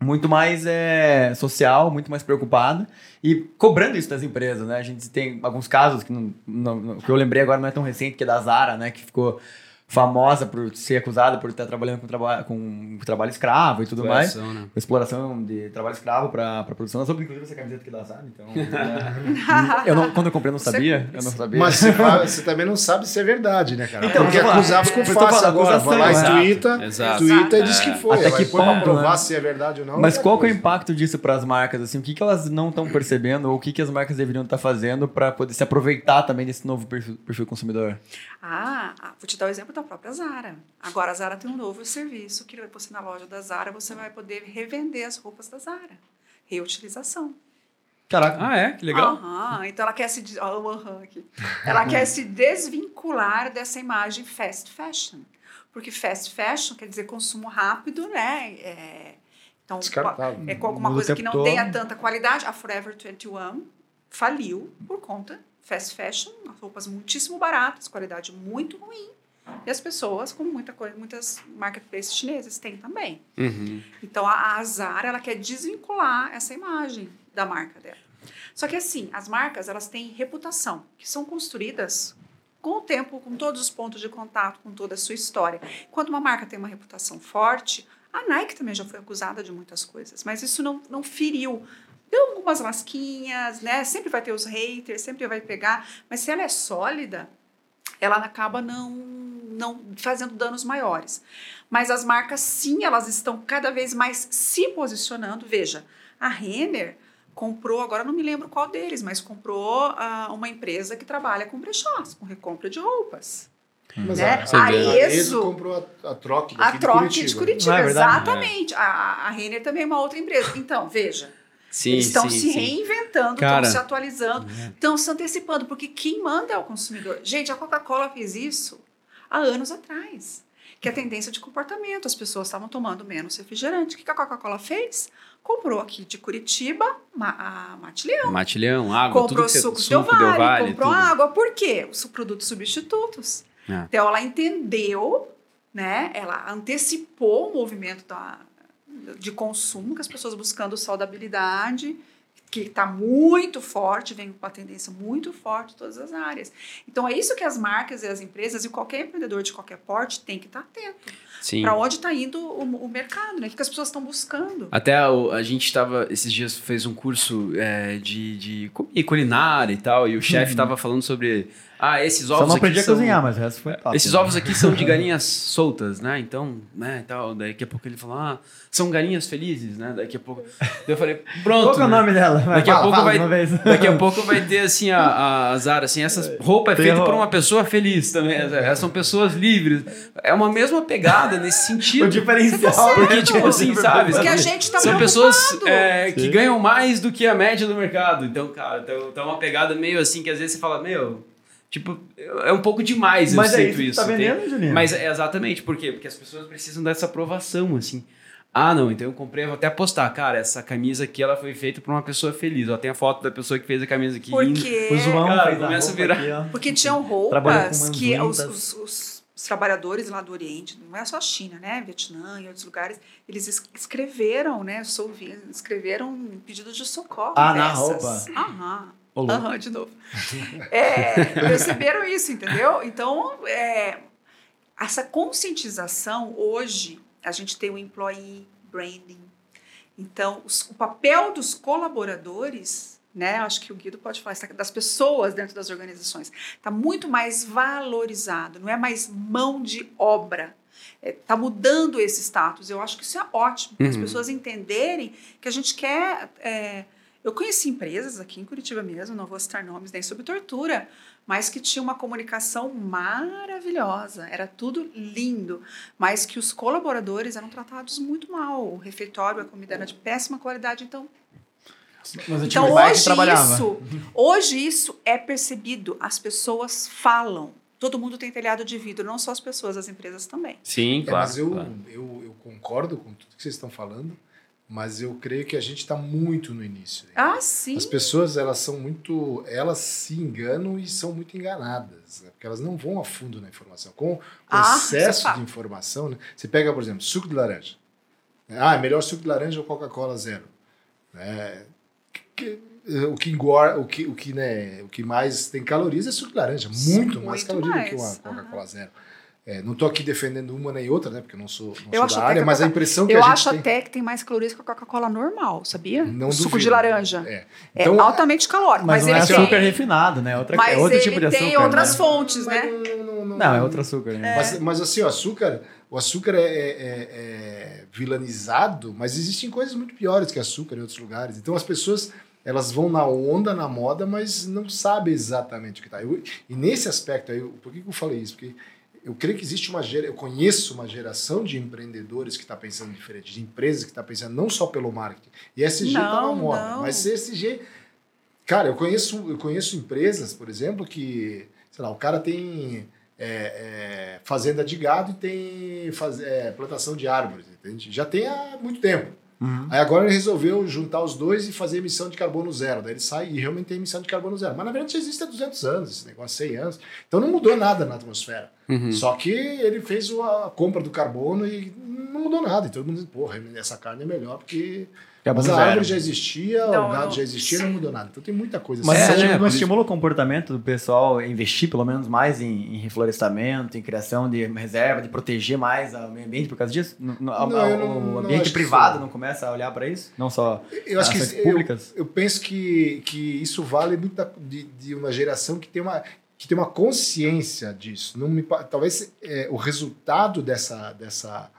muito mais é, social, muito mais preocupada e cobrando isso das empresas, né? A gente tem alguns casos que, não, não- que eu lembrei agora não é tão recente, que é da Zara, né? Que ficou famosa por ser acusada por estar trabalhando com, traba com trabalho escravo e tudo mais. Exploração, né? Exploração de trabalho escravo para produção. Eu soube, inclusive, essa camiseta aqui da Zara, então... né? eu não, quando eu comprei, eu não Você- sabia. Eu não sabia. Mas você, fala- você também não sabe se é verdade, né, cara? Então, Porque acusar ficou fácil agora. Vai lá e tuita, exato. tuita e diz que É. foi. Até que pra ponto, provar né? se é verdade ou não. Mas outra qual que é o impacto disso para as marcas? Assim, o que, que elas não estão percebendo ou o que, que as marcas deveriam estar fazendo para poder se aproveitar também desse novo perfil, perfil consumidor? Ah, ah, vou te dar o exemplo da própria Zara. Agora a Zara tem um novo serviço que você na loja da Zara você vai poder revender as roupas da Zara. Reutilização. Caraca. Ah, é? Que legal. Aham, então ela quer se des- ó, o aqui. Ela quer se desvincular dessa imagem fast fashion. Porque fast fashion quer dizer consumo rápido, né? É, então, Descartável. é com alguma coisa que não todo. tenha tanta qualidade. A Forever 21 faliu por conta fast fashion, roupas muitíssimo baratas, qualidade muito ruim. E as pessoas, como muita coisa, muitas marketplaces chineses têm também. Uhum. Então a, a Zara ela quer desvincular essa imagem da marca dela. Só que assim, as marcas elas têm reputação, que são construídas com o tempo, com todos os pontos de contato, com toda a sua história. Quando uma marca tem uma reputação forte, a Nike também já foi acusada de muitas coisas, mas isso não, não feriu. Deu algumas lasquinhas, né? Sempre vai ter os haters, sempre vai pegar, mas se ela é sólida, ela acaba não, não fazendo danos maiores. Mas as marcas, sim, elas estão cada vez mais se posicionando. Veja, a Renner comprou, agora não me lembro qual deles, mas comprou ah, uma empresa que trabalha com brechós, com recompra de roupas. Mas Né? a, A a Arezzo- comprou a, a Troque A Troque de Curitiba. de Curitiba, é verdade? exatamente. A, a Renner também é uma outra empresa. Então, veja, Sim, eles estão se sim. reinventando, estão se atualizando, estão se antecipando, porque quem manda é o consumidor. Gente, a Coca-Cola fez isso há anos atrás, que é a tendência de comportamento. As pessoas estavam tomando menos refrigerante. O que a Coca-Cola fez? Comprou aqui de Curitiba ma- a Matilhão. Matilhão, água, comprou tudo que sucos de suco Del Valle, comprou tudo. água. Por quê? Os produtos substitutos. É. Então, ela entendeu, né? Ela antecipou o movimento da, de consumo, que as pessoas buscando saudabilidade, que está muito forte, vem com uma tendência muito forte em todas as áreas. Então, é isso que as marcas e as empresas e qualquer empreendedor de qualquer porte tem que estar atento. Para onde está indo o, o mercado, né? O que que as pessoas estão buscando. Até o- a gente estava, esses dias, fez um curso é, de, de cu- e culinária e tal, e o chefe estava falando sobre. Ah, esses Só ovos não aqui aprendi a são- cozinhar, mas o resto foi top. Esses ovos aqui são de galinhas soltas, né? Então, né, tal. Daqui a pouco ele falou, ah, são galinhas felizes, né? Daqui a pouco. Daí eu falei, pronto. Qual que é o né? nome dela? Daqui a fala, pouco fala vai-. Daqui a pouco vai ter assim a, a, a Zara, assim, essas roupa é feita roupa. por uma pessoa feliz também. Essas são pessoas livres. É uma mesma pegada nesse sentido. O diferencial. Porque, tipo assim, sabe? Porque a São- gente está São pessoas é, que ganham mais do que a média do mercado. Então, cara, então, então é uma pegada meio assim que às vezes você fala, meu, tipo, é um pouco demais eu Mas é sinto isso que isso. tá vendendo, Juninho. Mas é exatamente, por quê? Porque as pessoas precisam dessa aprovação, assim. Ah, não, então eu comprei, vou até postar. Cara, essa camisa aqui, ela foi feita por uma pessoa feliz. Ó, tem a foto da pessoa que fez a camisa aqui. Porque... O João Cara, começa a roupa virar- aqui. Porque tinham roupas que os- os- os trabalhadores lá do Oriente, não é só a China, né? Vietnã e outros lugares, eles es- escreveram, né? Sou vi- escreveram pedidos de socorro. Ah, na dessas. Aham. Ô, louco. Aham, de novo. É, perceberam isso, entendeu? Então, é, essa conscientização, hoje, a gente tem o employee branding. Então, os- o papel dos colaboradores, né? Acho que o Guido pode falar, isso, das pessoas dentro das organizações, está muito mais valorizado, não é mais mão de obra. Está mudando esse status. Eu acho que isso é ótimo, para as Uhum. pessoas entenderem que a gente quer. é, eu conheci empresas aqui em Curitiba mesmo, não vou citar nomes nem sobre tortura, mas que tinha uma comunicação maravilhosa, era tudo lindo, mas que os colaboradores eram tratados muito mal. O refeitório, a comida era de péssima qualidade, então então hoje trabalhava. isso, hoje isso é percebido, as pessoas falam. Todo mundo tem telhado de vidro, não só as pessoas, as empresas também. Sim, É, claro. mas eu, claro. eu, eu concordo com tudo que vocês estão falando, mas eu creio que a gente está muito no início. Ah, sim. As pessoas, elas são muito. Elas se enganam e são muito enganadas, né? porque elas não vão a fundo na informação. Com o Ah, é excesso de informação, né? você pega, por exemplo, suco de laranja. Ah, é melhor suco de laranja ou Coca-Cola zero. É, que- o que engorda, o que, o, que, né, o que mais tem calorias é suco de laranja. Muito, mais muito caloria do que uma mais. Coca-Cola zero. É, não estou aqui defendendo uma nem outra, né? Porque eu não sou, não Eu sou acho da área, a mas a impressão que Eu a gente acho tem... até que tem mais calorias que a Coca-Cola normal, sabia? Não o suco de laranja. É. É, Então, altamente calórico, Mas mas, não é açúcar tem, refinado, né? Outra, mas é outro ele tipo de açúcar. tem outras né? fontes, mas né? não- não- não- Não, é outro açúcar. Né? Mas, mas assim, o açúcar, o açúcar é, é- é vilanizado, mas existem coisas muito piores que açúcar em outros lugares. Então as pessoas elas vão na onda, na moda, mas não sabem exatamente o que está. E nesse aspecto aí, por que, que eu falei isso? Porque eu creio que existe uma geração, eu conheço uma geração de empreendedores que está pensando diferente, de empresas que está pensando não só pelo marketing. E SG está na moda, não. mas SG Cara, eu conheço, eu conheço empresas, por exemplo, que, sei lá, o cara tem é, é, fazenda de gado e tem faz, é, plantação de árvores, entende? Já tem há muito tempo. Uhum. Aí agora ele resolveu juntar os dois e fazer emissão de carbono zero. Daí ele sai e realmente tem emissão de carbono zero. Mas na verdade já existe há 200 anos, esse negócio, 100 anos. Então não mudou nada na atmosfera. Uhum. Só que ele fez a compra do carbono e não mudou nada. Então todo mundo diz, porra, essa carne é melhor porque... Carbono Mas a zero. árvore já existia, Não, o gado não, já existia, não mudou nada. Então tem muita coisa. Mas É, isso né? não estimula o comportamento do pessoal a investir pelo menos mais em, em reflorestamento, em criação de reserva, de proteger mais o meio ambiente por causa disso? No- no- a- Não, a- não- o ambiente privado não começa a olhar para isso? Não só Eu acho que ações eu, públicas? eu penso que, que isso vale muito da- de, de uma geração que tem uma, que tem uma consciência disso. Não me, talvez é, o resultado dessa, dessa,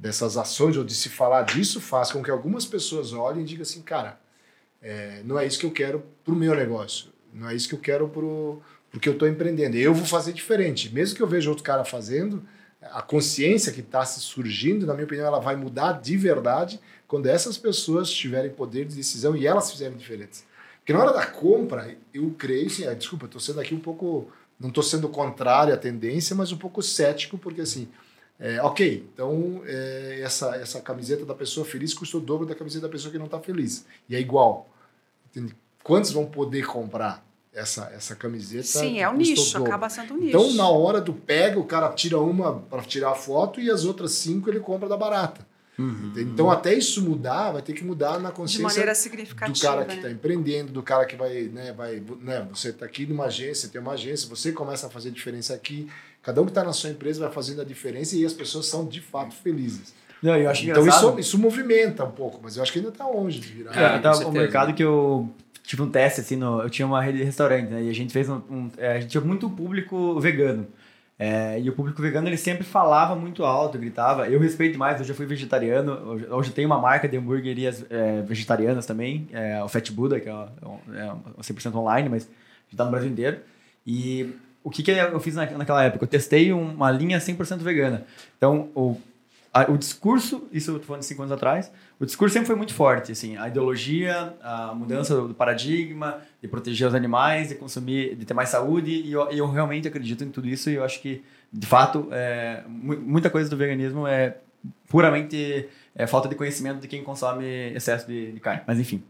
dessas ações ou de se falar disso faz com que algumas pessoas olhem e digam assim, cara, É, não é isso que eu quero para o meu negócio. Não é isso que eu quero pro, porque eu estou empreendendo. Eu vou fazer diferente. Mesmo que eu veja outro cara fazendo, a consciência que está se surgindo, na minha opinião, ela vai mudar de verdade quando essas pessoas tiverem poder de decisão e elas fizerem diferença. Porque na hora da compra, eu creio, sim, ah, desculpa, estou sendo aqui um pouco, não estou sendo contrário à tendência, mas um pouco cético, porque assim, é, ok, então é, essa, essa camiseta da pessoa feliz custa o dobro da camiseta da pessoa que não está feliz. E é igual. Entende? Quantos vão poder comprar? essa, essa camiseta. Sim, é o nicho, acaba sendo um nicho. Então, na hora do pega, o cara tira uma para tirar a foto e as outras cinco ele compra da barata. Uhum. Então, até isso mudar, vai ter que mudar na consciência do cara que está né? empreendendo, do cara que vai, né, vai, né, você está aqui numa agência, tem uma agência, você começa a fazer diferença aqui. Cada um que está na sua empresa vai fazendo a diferença e as pessoas são de fato felizes. Não, eu acho então isso, isso movimenta um pouco, mas eu acho que ainda está longe de virar. É, tá, o mercado que eu tive um teste, assim, no, eu tinha uma rede de restaurante, né? E a gente fez um. um é, a gente tinha muito público vegano. É, e o público vegano ele sempre falava muito alto, gritava. Eu respeito mais, eu já fui vegetariano. Hoje, hoje tem uma marca de hamburguerias é, vegetarianas também, é, o Fat Buddha, que é, é 100% online, mas está no Brasil inteiro. E o que, que eu fiz naquela época? Eu testei uma linha 100% vegana. Então, o a, o discurso, isso eu tô falando de cinco anos atrás, o discurso sempre foi muito forte, assim, a ideologia, a mudança do paradigma, de proteger os animais, de consumir, de ter mais saúde, e eu, eu realmente acredito em tudo isso e eu acho que, de fato, é, muita coisa do veganismo é puramente é, falta de conhecimento de quem consome excesso de, de carne, mas enfim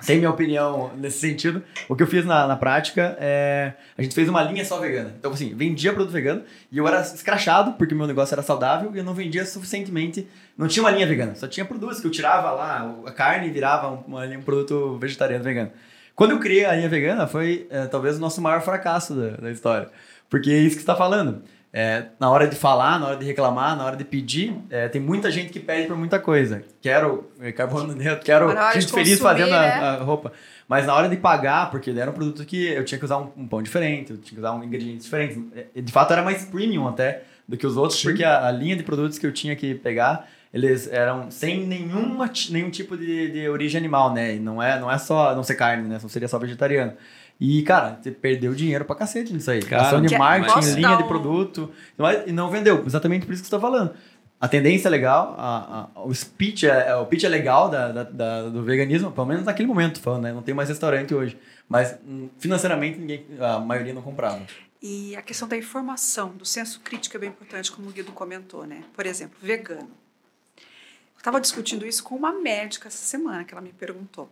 sem minha opinião nesse sentido, o que eu fiz na, na prática é. A gente fez uma linha só vegana. Então, assim, vendia produto vegano e eu era escrachado, porque meu negócio era saudável e eu não vendia suficientemente. Não tinha uma linha vegana, só tinha produtos que eu tirava lá, a carne virava um, um produto vegetariano vegano. Quando eu criei a linha vegana, foi é, talvez o nosso maior fracasso da, da história. Porque é isso que você está falando. É, na hora de falar, na hora de reclamar, na hora de pedir, é, tem muita gente que pede por muita coisa. Quero é, carbono neutro, quero gente feliz fazendo né? a, a, roupa. Mas na hora de pagar, porque era um produto que eu tinha que usar um, um pão diferente, eu tinha que usar um ingrediente diferente. É, de fato, era mais premium até do que os outros, Sim. porque a, a, linha de produtos que eu tinha que pegar, eles eram sem nenhuma, nenhum tipo de, de origem animal, né? E não é, não é só não ser carne, né? Não seria só vegetariano. E, cara, você perdeu dinheiro pra cacete nisso aí. Cara, Ação de marketing, linha de produto. E não vendeu. Exatamente por isso que você tá falando. A tendência é legal, a, a, o speech é, é, o pitch é legal da, da, da, do veganismo, pelo menos naquele momento, falando, né? Não tem mais restaurante hoje. Mas hum, financeiramente ninguém, a maioria não comprava. E a questão da informação, do senso crítico é bem importante, como o Guido comentou, né? Por exemplo, vegano. Eu estava discutindo isso com uma médica essa semana, que ela me perguntou.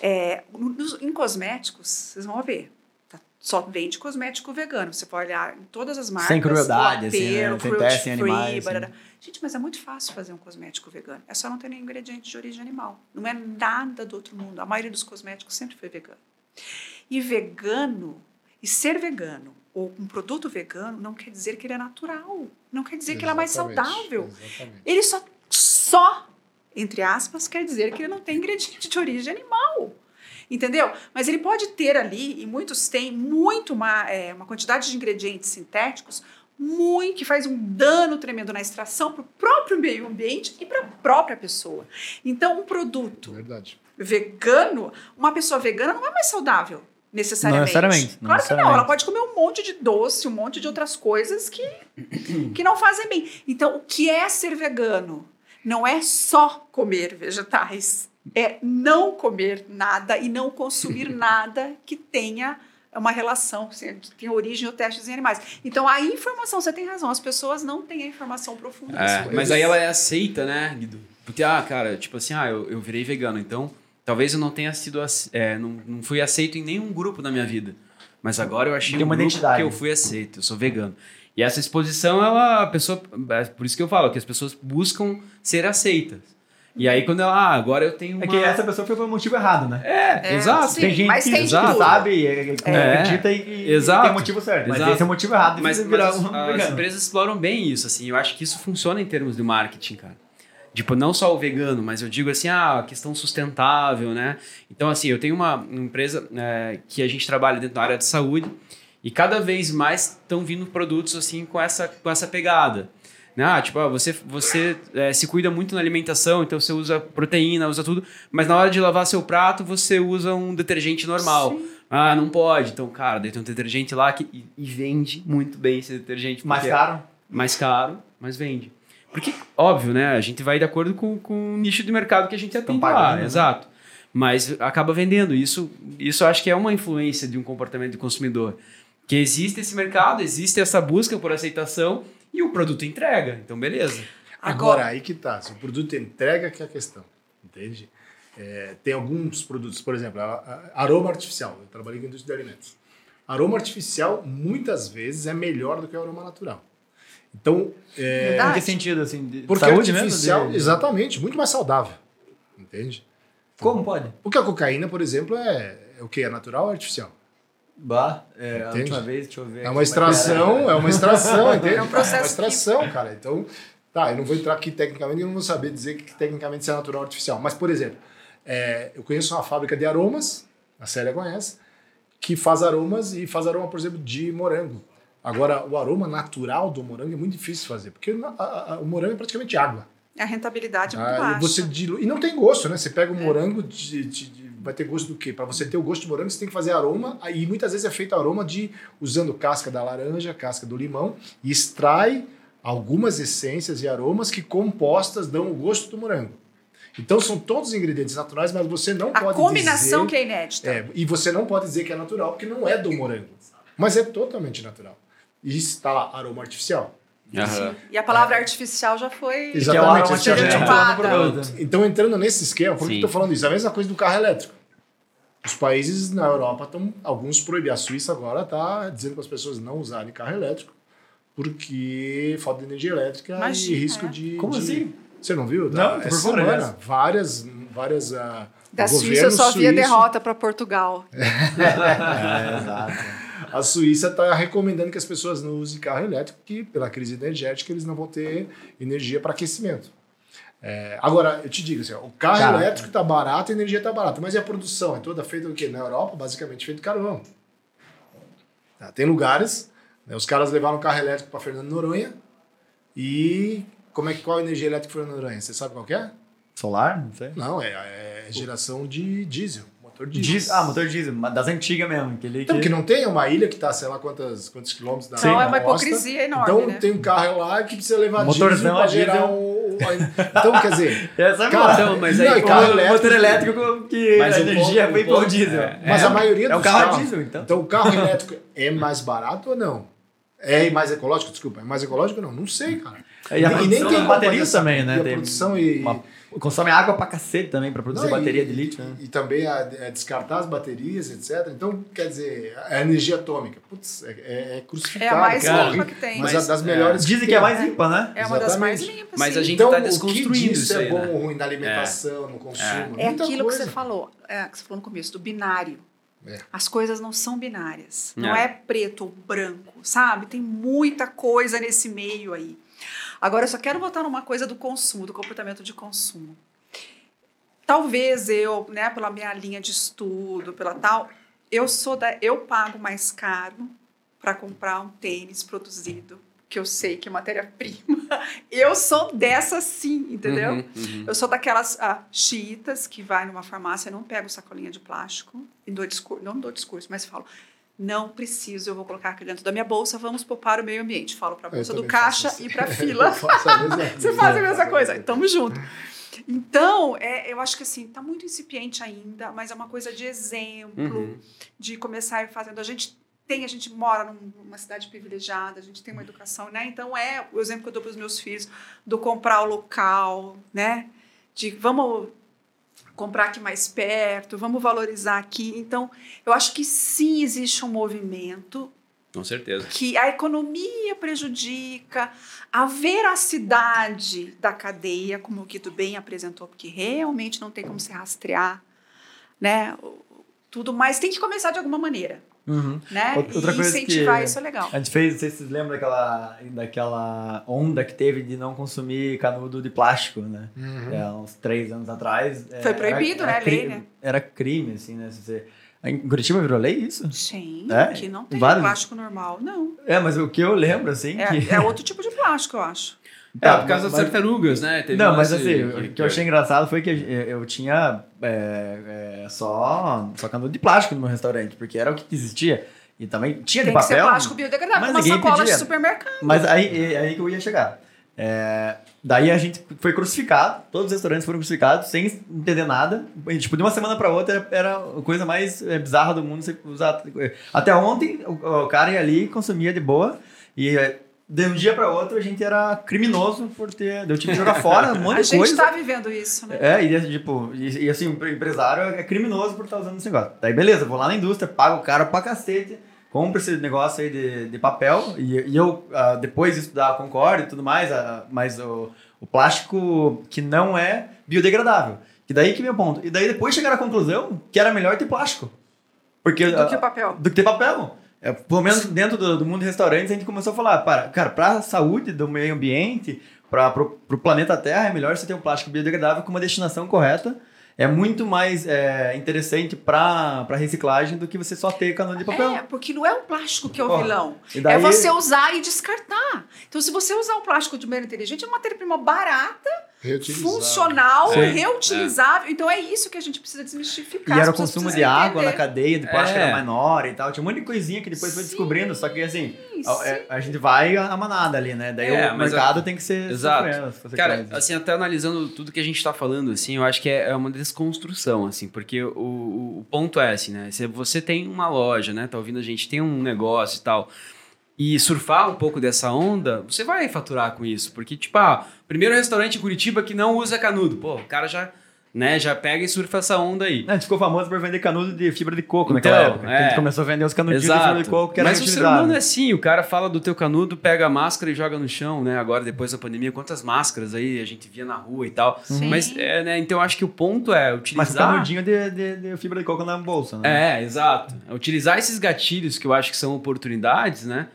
É, nos, em cosméticos, vocês vão ver, tá, só vende cosmético vegano. Você pode olhar em todas as marcas. Sem crueldade, assim, né? Sem teste em animais. Assim. Gente, mas é muito fácil fazer um cosmético vegano. É só não ter nenhum ingrediente de origem animal. Não é nada do outro mundo. A maioria dos cosméticos sempre foi vegano. E vegano, e ser vegano, ou um produto vegano, não quer dizer que ele é natural. Não quer dizer exatamente, que ele é mais saudável. Exatamente. Ele só, só entre aspas, quer dizer que ele não tem ingrediente de origem animal. Entendeu? Mas ele pode ter ali, e muitos têm, muito uma, é, uma quantidade de ingredientes sintéticos muito que faz um dano tremendo na extração para o próprio meio ambiente e para a própria pessoa. Então, um produto Verdade. vegano, uma pessoa vegana não é mais saudável necessariamente. Não necessariamente. Não claro necessariamente. que não. Ela pode comer um monte de doce, um monte de outras coisas que, que não fazem bem. Então, o que é ser vegano? Não é só comer vegetais, é não comer nada e não consumir nada que tenha uma relação, que tenha origem ou testes em animais. Então, a informação, você tem razão, as pessoas não têm a informação profunda. É, mas aí ela é aceita, né, Guido? Porque, ah, cara, tipo assim, ah, eu, eu virei vegano, então talvez eu não tenha sido, é, não, não fui aceito em nenhum grupo da minha vida. Mas agora eu achei tem uma um identidade. que eu fui aceito, eu sou vegano. E essa exposição, ela, a pessoa, é por isso que eu falo, que as pessoas buscam ser aceitas. E aí, quando ela, ah, agora eu tenho. Uma... É que essa pessoa foi pelo motivo errado, né? É, é exato. Sim, tem gente mas que tem exato, sabe, é, é, acredita e, e exato. tem o motivo certo. Mas exato. esse é o motivo errado. Mas, mas as, um as empresas exploram bem isso, assim. Eu acho que isso funciona em termos de marketing, cara. Tipo, não só o vegano, mas eu digo assim, ah, a questão sustentável, né? Então, assim, eu tenho uma empresa é, que a gente trabalha dentro da área de saúde e cada vez mais estão vindo produtos assim com essa, com essa pegada. Ah, tipo, ah, você, você é, se cuida muito na alimentação, então você usa proteína, usa tudo, mas na hora de lavar seu prato, você usa um detergente normal. Sim. Ah, não pode. Então, cara, daí tem um detergente lá que e, e vende muito bem esse detergente. Mais é caro? Mais caro, mas vende. Porque, óbvio, né? A gente vai de acordo com, com o nicho de mercado que a gente atende lá. né? Exato. Mas acaba vendendo. Isso, isso eu acho que é uma influência de um comportamento do consumidor. Que existe esse mercado, existe essa busca por aceitação e o produto entrega. Então, beleza. Agora, Agora, aí que tá. Se o produto entrega, que é a questão. Entende? É, tem alguns produtos, por exemplo, a- a- aroma artificial. Eu trabalhei com indústria de alimentos. Aroma artificial, muitas vezes, é melhor do que o aroma natural. Então, é, Em que sentido, assim? De porque saúde artificial, mesmo? De- exatamente, muito mais saudável. Entende? Como pode? Porque a cocaína, por exemplo, é, é o que? É natural ou artificial? Bah, é, a última vez, deixa eu ver. É uma que extração, é uma extração, entende? É um processo É uma extração, cara. Então, tá, eu não vou entrar aqui tecnicamente, eu não vou saber dizer que tecnicamente isso é natural ou artificial. Mas, por exemplo, é, eu conheço uma fábrica de aromas, a Célia conhece, que faz aromas e faz aroma, por exemplo, de morango. Agora, o aroma natural do morango é muito difícil de fazer, porque na- a- a- o morango é praticamente água. a rentabilidade é muito Ah, e baixa. você dilui, e não tem gosto, né? Você pega o morango, de, de- de- vai ter gosto do quê? Para você ter o gosto de morango, você tem que fazer aroma, e muitas vezes é feito aroma de usando casca da laranja, casca do limão, e extrai algumas essências e aromas que compostas dão o gosto do morango. Então são todos ingredientes naturais, mas você não A pode combinação dizer, que é inédita. é, e você não pode dizer que é natural, porque não é do morango. Mas é totalmente natural. E está lá, aroma artificial. Aham. E a palavra artificial já foi. Exatamente, Que é. Então, entrando nesse esquema, por que Sim. eu tô falando isso? A mesma coisa do carro elétrico. Os países na Europa estão, alguns proibindo. A Suíça agora está dizendo para as pessoas não usarem carro elétrico, porque falta de energia elétrica Imagina, e risco é. de. Como de- assim? Você não viu? Não, Tá? Essa semana, várias, várias ah, Da Suíça só via derrota para Portugal. É, exato. A Suíça está recomendando que as pessoas não usem carro elétrico, que pela crise energética eles não vão ter energia para aquecimento. É, agora, eu te digo assim, ó, o carro Cara. elétrico está barato, a energia está barata, mas e a produção? É toda feita do quê? Na Europa, basicamente feito de carvão. Tá, tem lugares, né, os caras levaram o carro elétrico para Fernando Noronha e como é que qual a energia elétrica de Fernando Noronha? Você sabe qual que é? Solar? Não sei. Não, é, é geração de diesel, motor diesel. Diz- ah, motor diesel, mas das antigas mesmo. Aquele Então, que... que não tem uma ilha que está, sei lá, quantos, quantos quilômetros da Então é uma hipocrisia enorme, Então né? tem um carro lá que precisa levar Motorzão diesel gerar diesel. o... Então, quer dizer... Essa é Cara. Então, mas não, aí- e carro o elétrico... motor elétrico que Mas a o energia vem o ponto- diesel. é, Mas a maioria É um dos carro a carros... diesel, então. Então o carro elétrico é mais barato ou não? É mais ecológico, desculpa. É mais ecológico ou não? Não sei, cara. E a nem produção tem fazer também, né? E a Tem produção e... uma- Consome água pra cacete também pra produzir Não, e- bateria de lítio, né? E, também a, a descartar as baterias, etc. Então, quer dizer, a energia atômica, putz, é, é, é É crucificado. a mais cara. limpa que tem. Mas, Mas, a das é, melhores Dizem que tem. é mais limpa, né? É uma das mais limpas. Mas sim. a gente Então, tá o que desconstruindo disso isso é aí, bom né? ou ruim na alimentação, no consumo, É aquilo coisa. que você falou, é, que você falou no começo, do binário. É. As coisas não são binárias. Não É. é preto ou branco, sabe? Tem muita coisa nesse meio aí. Agora, eu só quero botar numa coisa do consumo, do comportamento de consumo. Talvez eu, né, pela minha linha de estudo, pela tal, eu sou da, eu pago mais caro para comprar um tênis produzido, que eu sei que é matéria-prima. Eu sou dessa sim, entendeu? Uhum, uhum. Eu sou daquelas ah, chiitas que vai numa farmácia, não pego sacolinha de plástico e dou discurso, não dou discurso, mas falo, não preciso, eu vou colocar aqui dentro da minha bolsa, vamos poupar o meio ambiente. Falo para a bolsa do caixa assim. e para fila. A coisa. Você faz a mesma coisa, tamo junto. Então, é, eu acho que assim, tá muito incipiente ainda, mas é uma coisa de exemplo, Uhum. de começar fazendo. A gente tem, a gente mora num- numa cidade privilegiada, a gente tem uma educação, né? Então é o exemplo que eu dou para os meus filhos do comprar o local, né? De vamos comprar aqui mais perto, vamos valorizar aqui. Então, eu acho que sim existe um movimento Com certeza. que a economia prejudica, a veracidade da cadeia, como o Guido bem apresentou, porque realmente não tem como se rastrear, né? Tudo, mas tem que começar de alguma maneira, Uhum. né? Outra- e coisa incentivar que- isso é legal. A gente fez, não sei se vocês lembram daquela, daquela onda que teve de não consumir canudo de plástico, né? Uhum. É, uns três anos atrás. é, Foi proibido, né, a lei, crime, né? Era crime, assim, né? se Você... Em Curitiba virou lei isso? Sim, É? que não tem Vários- plástico normal, não. É, mas o que eu lembro, assim, que... É, é outro tipo de plástico, eu acho. É, por causa das mas- tartarugas, né? Teve Não, mas assim, o que eu achei engraçado foi que eu, eu tinha é, é, só, só canudo de plástico no meu restaurante, porque era o que existia. E também tinha de Tem que ser papel. plástico biodegradável, mas uma sacola pedia. de supermercado. Mas aí, é aí que eu ia chegar. É, daí a gente foi crucificado, todos os restaurantes foram crucificados sem entender nada. E, tipo, de uma semana para outra era a coisa mais é, bizarra do mundo você usar. Até ontem o, o cara ia ali consumia de boa e é, de um dia para outro a gente era criminoso por ter. Eu tinha que jogar fora um monte A de gente coisa. está vivendo isso, né? É, e tipo, e, e assim, o empresário é criminoso por estar usando esse negócio. Daí beleza, vou lá na indústria, pago o cara pra cacete, compro esse negócio aí de, de papel, e, e eu ah, depois de estudar a Concorde e tudo mais, ah, mas o, o plástico que não é biodegradável. Que daí que o ponto. E daí depois chegaram à conclusão que era melhor ter plástico. Porque, Do que ah, papel. do que ter papel. É, pelo menos dentro do, do mundo de restaurantes, a gente começou a falar, para, cara, para a saúde do meio ambiente, para o planeta Terra, é melhor você ter um plástico biodegradável com uma destinação correta. É muito mais é, interessante para reciclagem do que você só ter canudo de papel. É, porque não é o plástico que é o Porra. vilão. Daí- É você usar e descartar. Então, se você usar o plástico de maneira inteligente, é uma matéria-prima barata, Reutilizável. funcional, Sim. reutilizável. Então, é isso que a gente precisa desmistificar. E era o consumo de água na cadeia, de plástico É. era menor e tal. Tinha um monte de coisinha que depois foi Sim. descobrindo. Só que assim, Sim, a, é, a gente vai a manada ali, né? Daí É, o mercado tem que ser. Exato. Cara, assim, até analisando tudo que a gente tá falando, assim, eu acho que é é uma desconstrução, assim, porque o, o, ponto é assim, né? Se você tem uma loja, né? Tá ouvindo a gente, tem um negócio e tal, e surfar um pouco dessa onda, você vai faturar com isso. Porque, tipo, ah, primeiro restaurante em Curitiba que não usa canudo. Pô, o cara já, né, já pega e surfa essa onda aí. A gente ficou famoso por vender canudo de fibra de coco Então, naquela época. é. A gente começou a vender os canudinhos de fibra de coco que eram Mas o ser humano é assim, o cara fala do teu canudo, pega a máscara e joga no chão, né? Agora, depois da pandemia, quantas máscaras aí a gente via na rua e tal. Sim. Mas, é, né, então eu acho que o ponto é Mas utilizar... canudinho de, de, de fibra de coco na bolsa, né? É, exato. É Utilizar esses gatilhos que eu acho que são oportunidades, né?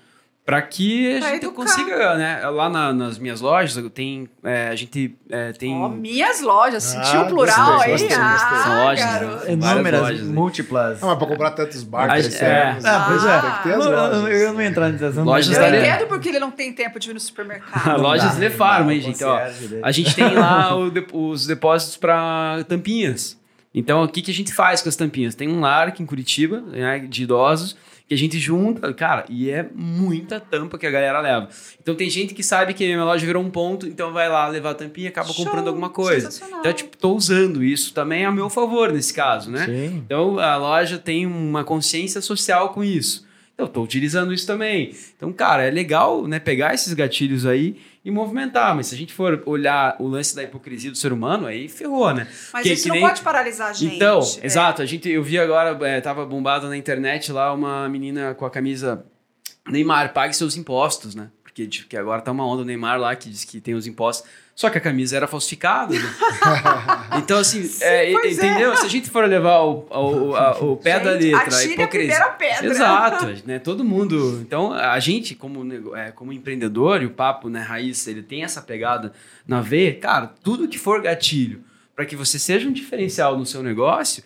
Pra que a Pra gente educar. consiga, né? Lá na- nas minhas lojas, eu tenho, é, a gente é, tem... Ó, minhas lojas, sentiu Ah, o plural gostei, aí? gostei, ah, gostei. São lojas, né? Tem Inúmeras, lojas, né? múltiplas. Não, mas pra comprar tantos barcos, gente- é. Ah, pois é. tem que ter as Não, eu- lojas. Não ia entrar nesse assunto. Lojas Eu da é- entendo porque ele não tem tempo de ir no supermercado. Lojas dá, Le não Farm, dá, hein, gente? Ó, a gente tem lá o de- os depósitos para tampinhas. Então, o que, que a gente faz com as tampinhas? Tem um lar aqui em Curitiba, né, de idosos, que a gente junta, cara, e é muita tampa que a galera leva. Então, tem gente que sabe que a minha loja virou um ponto, então vai lá levar a tampinha e acaba Show, comprando alguma coisa. Então, tipo, tô usando isso também a meu favor nesse caso, né? Sim. Então a loja tem uma consciência social com isso. Então, eu tô utilizando isso também. Então, cara, é legal, né, pegar esses gatilhos aí e movimentar. Mas se a gente for olhar o lance da hipocrisia do ser humano, aí ferrou, né? Mas Que- isso que não nem- pode paralisar a gente. Então, É. exato. A gente, eu vi agora, é, tava bombado na internet lá uma menina com a camisa Neymar, pague seus impostos, né? Porque tipo, que agora tá uma onda o Neymar lá que diz que tem os impostos. Só que a camisa era falsificada, né? então, assim, é, pois é. entendeu? Se a gente for levar o, o, a- o pé da Gente, letra, a a hipocrisia. primeira pedra. Exato, né? Todo mundo. Então, a gente, como, é, como empreendedor, e o papo, né, Raiz, ele tem essa pegada na veia, cara, tudo que for gatilho para que você seja um diferencial no seu negócio,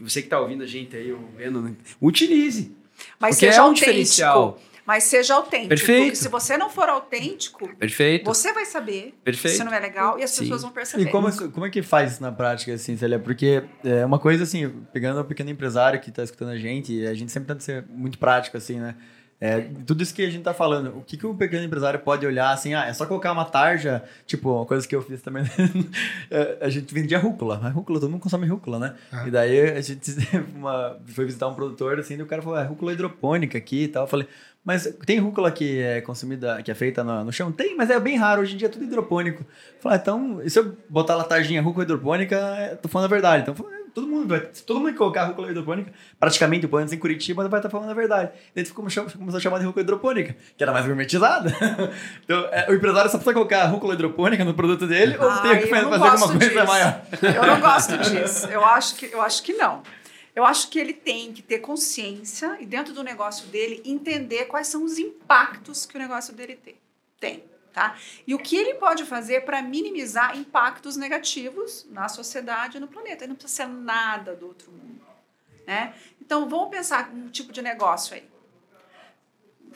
você que tá ouvindo a gente aí, ou vendo, né, utilize. Mas Porque seja é um autêntico. diferencial. Mas seja autêntico. Perfeito. Porque se você não for autêntico, Perfeito. você vai saber Perfeito. se não é legal e as Sim. pessoas vão perceber. E como, como é que faz isso na prática, assim, Célia? Porque é uma coisa, assim, pegando o pequeno empresário que está escutando a gente, a gente sempre tenta ser muito prático, assim, né? É, tudo isso que a gente tá falando, o que, que o pequeno empresário pode olhar, assim, ah, é só colocar uma tarja, tipo, uma coisa que eu fiz também, é, a gente vendia rúcula, mas rúcula, todo mundo consome rúcula, né? Ah. E daí a gente uma, foi visitar um produtor, assim, e o cara falou, é rúcula hidropônica aqui e tal, eu falei, mas tem rúcula que é consumida, que é feita no, no chão? Tem, mas é bem raro, hoje em dia é tudo hidropônico. Falei, ah, então, e se eu botar lá tarjinha rúcula hidropônica, é, tô falando a verdade. Então, é, todo mundo vai, se todo mundo colocar rúcula hidropônica, praticamente, pelo menos em Curitiba, vai estar falando a verdade. Daí ficou- começou a chamar de rúcula hidropônica, que era mais gourmetizada. então, é, o empresário só precisa colocar rúcula hidropônica no produto dele, ou Ai, tem que fazer alguma coisa disso. maior? Eu não gosto disso. Eu acho que, eu acho que não. Eu acho que ele tem que ter consciência e, dentro do negócio dele, entender quais são os impactos que o negócio dele tem. tem tá? E o que ele pode fazer para minimizar impactos negativos na sociedade e no planeta. Ele não precisa ser nada do outro mundo. Né? Então, vamos pensar um tipo de negócio aí.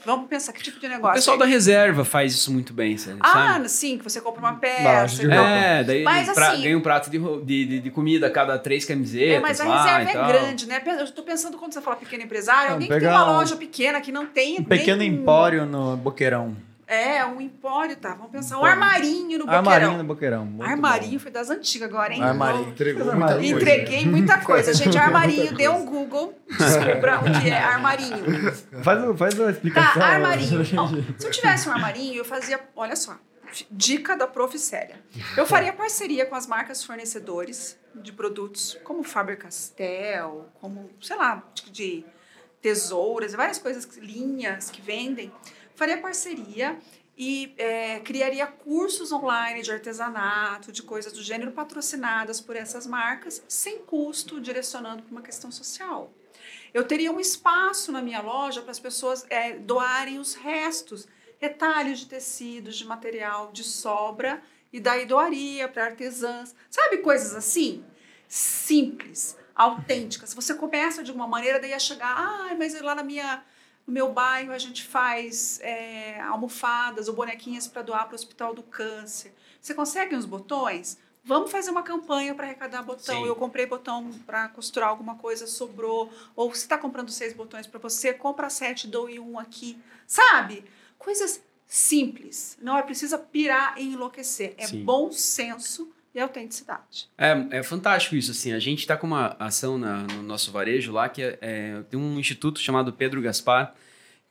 Vamos pensar que tipo de O negócio. pessoal da reserva faz isso muito bem, sabe? Ah, sim, que você compra uma peça. E. É, daí Mas, pra- assim- ganha um prato de, de, de, de comida a cada três camisetas. É, mas a lá reserva tal. é grande, né? Eu estou pensando quando você fala pequeno empresário, alguém que tem uma um- loja pequena que não tem. Um pequeno nem- empório no Boqueirão. É, um empório, tá? Vamos pensar. Um armarinho no Armarinho boqueirão. no Boqueirão. muito Armarinho bom. foi das antigas agora, hein? Armarinho. Entregou muita armarinho- coisa. Entreguei muita coisa. Gente, armarinho, dê um Google, descubra o que é armarinho. Faz, faz a explicação. Tá, armarinho. Ó, se eu tivesse um armarinho, eu fazia. Olha só. Dica da Prof. Célia. Eu faria parceria com as marcas fornecedores de produtos como Faber Castell, como, sei lá, tipo de tesouras, várias coisas, linhas que vendem. Faria parceria e é, criaria cursos online de artesanato, de coisas do gênero, patrocinadas por essas marcas, sem custo, direcionando para uma questão social. Eu teria um espaço na minha loja para as pessoas é, doarem os restos, retalhos de tecidos, de material de sobra, e daí doaria para artesãs. Sabe coisas assim? Simples, autênticas. Você começa de uma maneira, daí a chegar, ah, mas lá na minha, no meu bairro a gente faz é, almofadas ou bonequinhas para doar para o Hospital do Câncer. Você consegue uns botões? Vamos fazer uma campanha para arrecadar botão. Sim. Eu comprei botão para costurar alguma coisa, sobrou. Ou você está comprando seis botões para você, compra sete, doe um aqui. Sabe? Coisas simples. Não é precisa pirar e enlouquecer. É Sim. bom senso e autenticidade. É, é fantástico isso, assim. A gente está com uma ação na- no nosso varejo lá, que é, é- tem um instituto chamado Pedro Gaspar,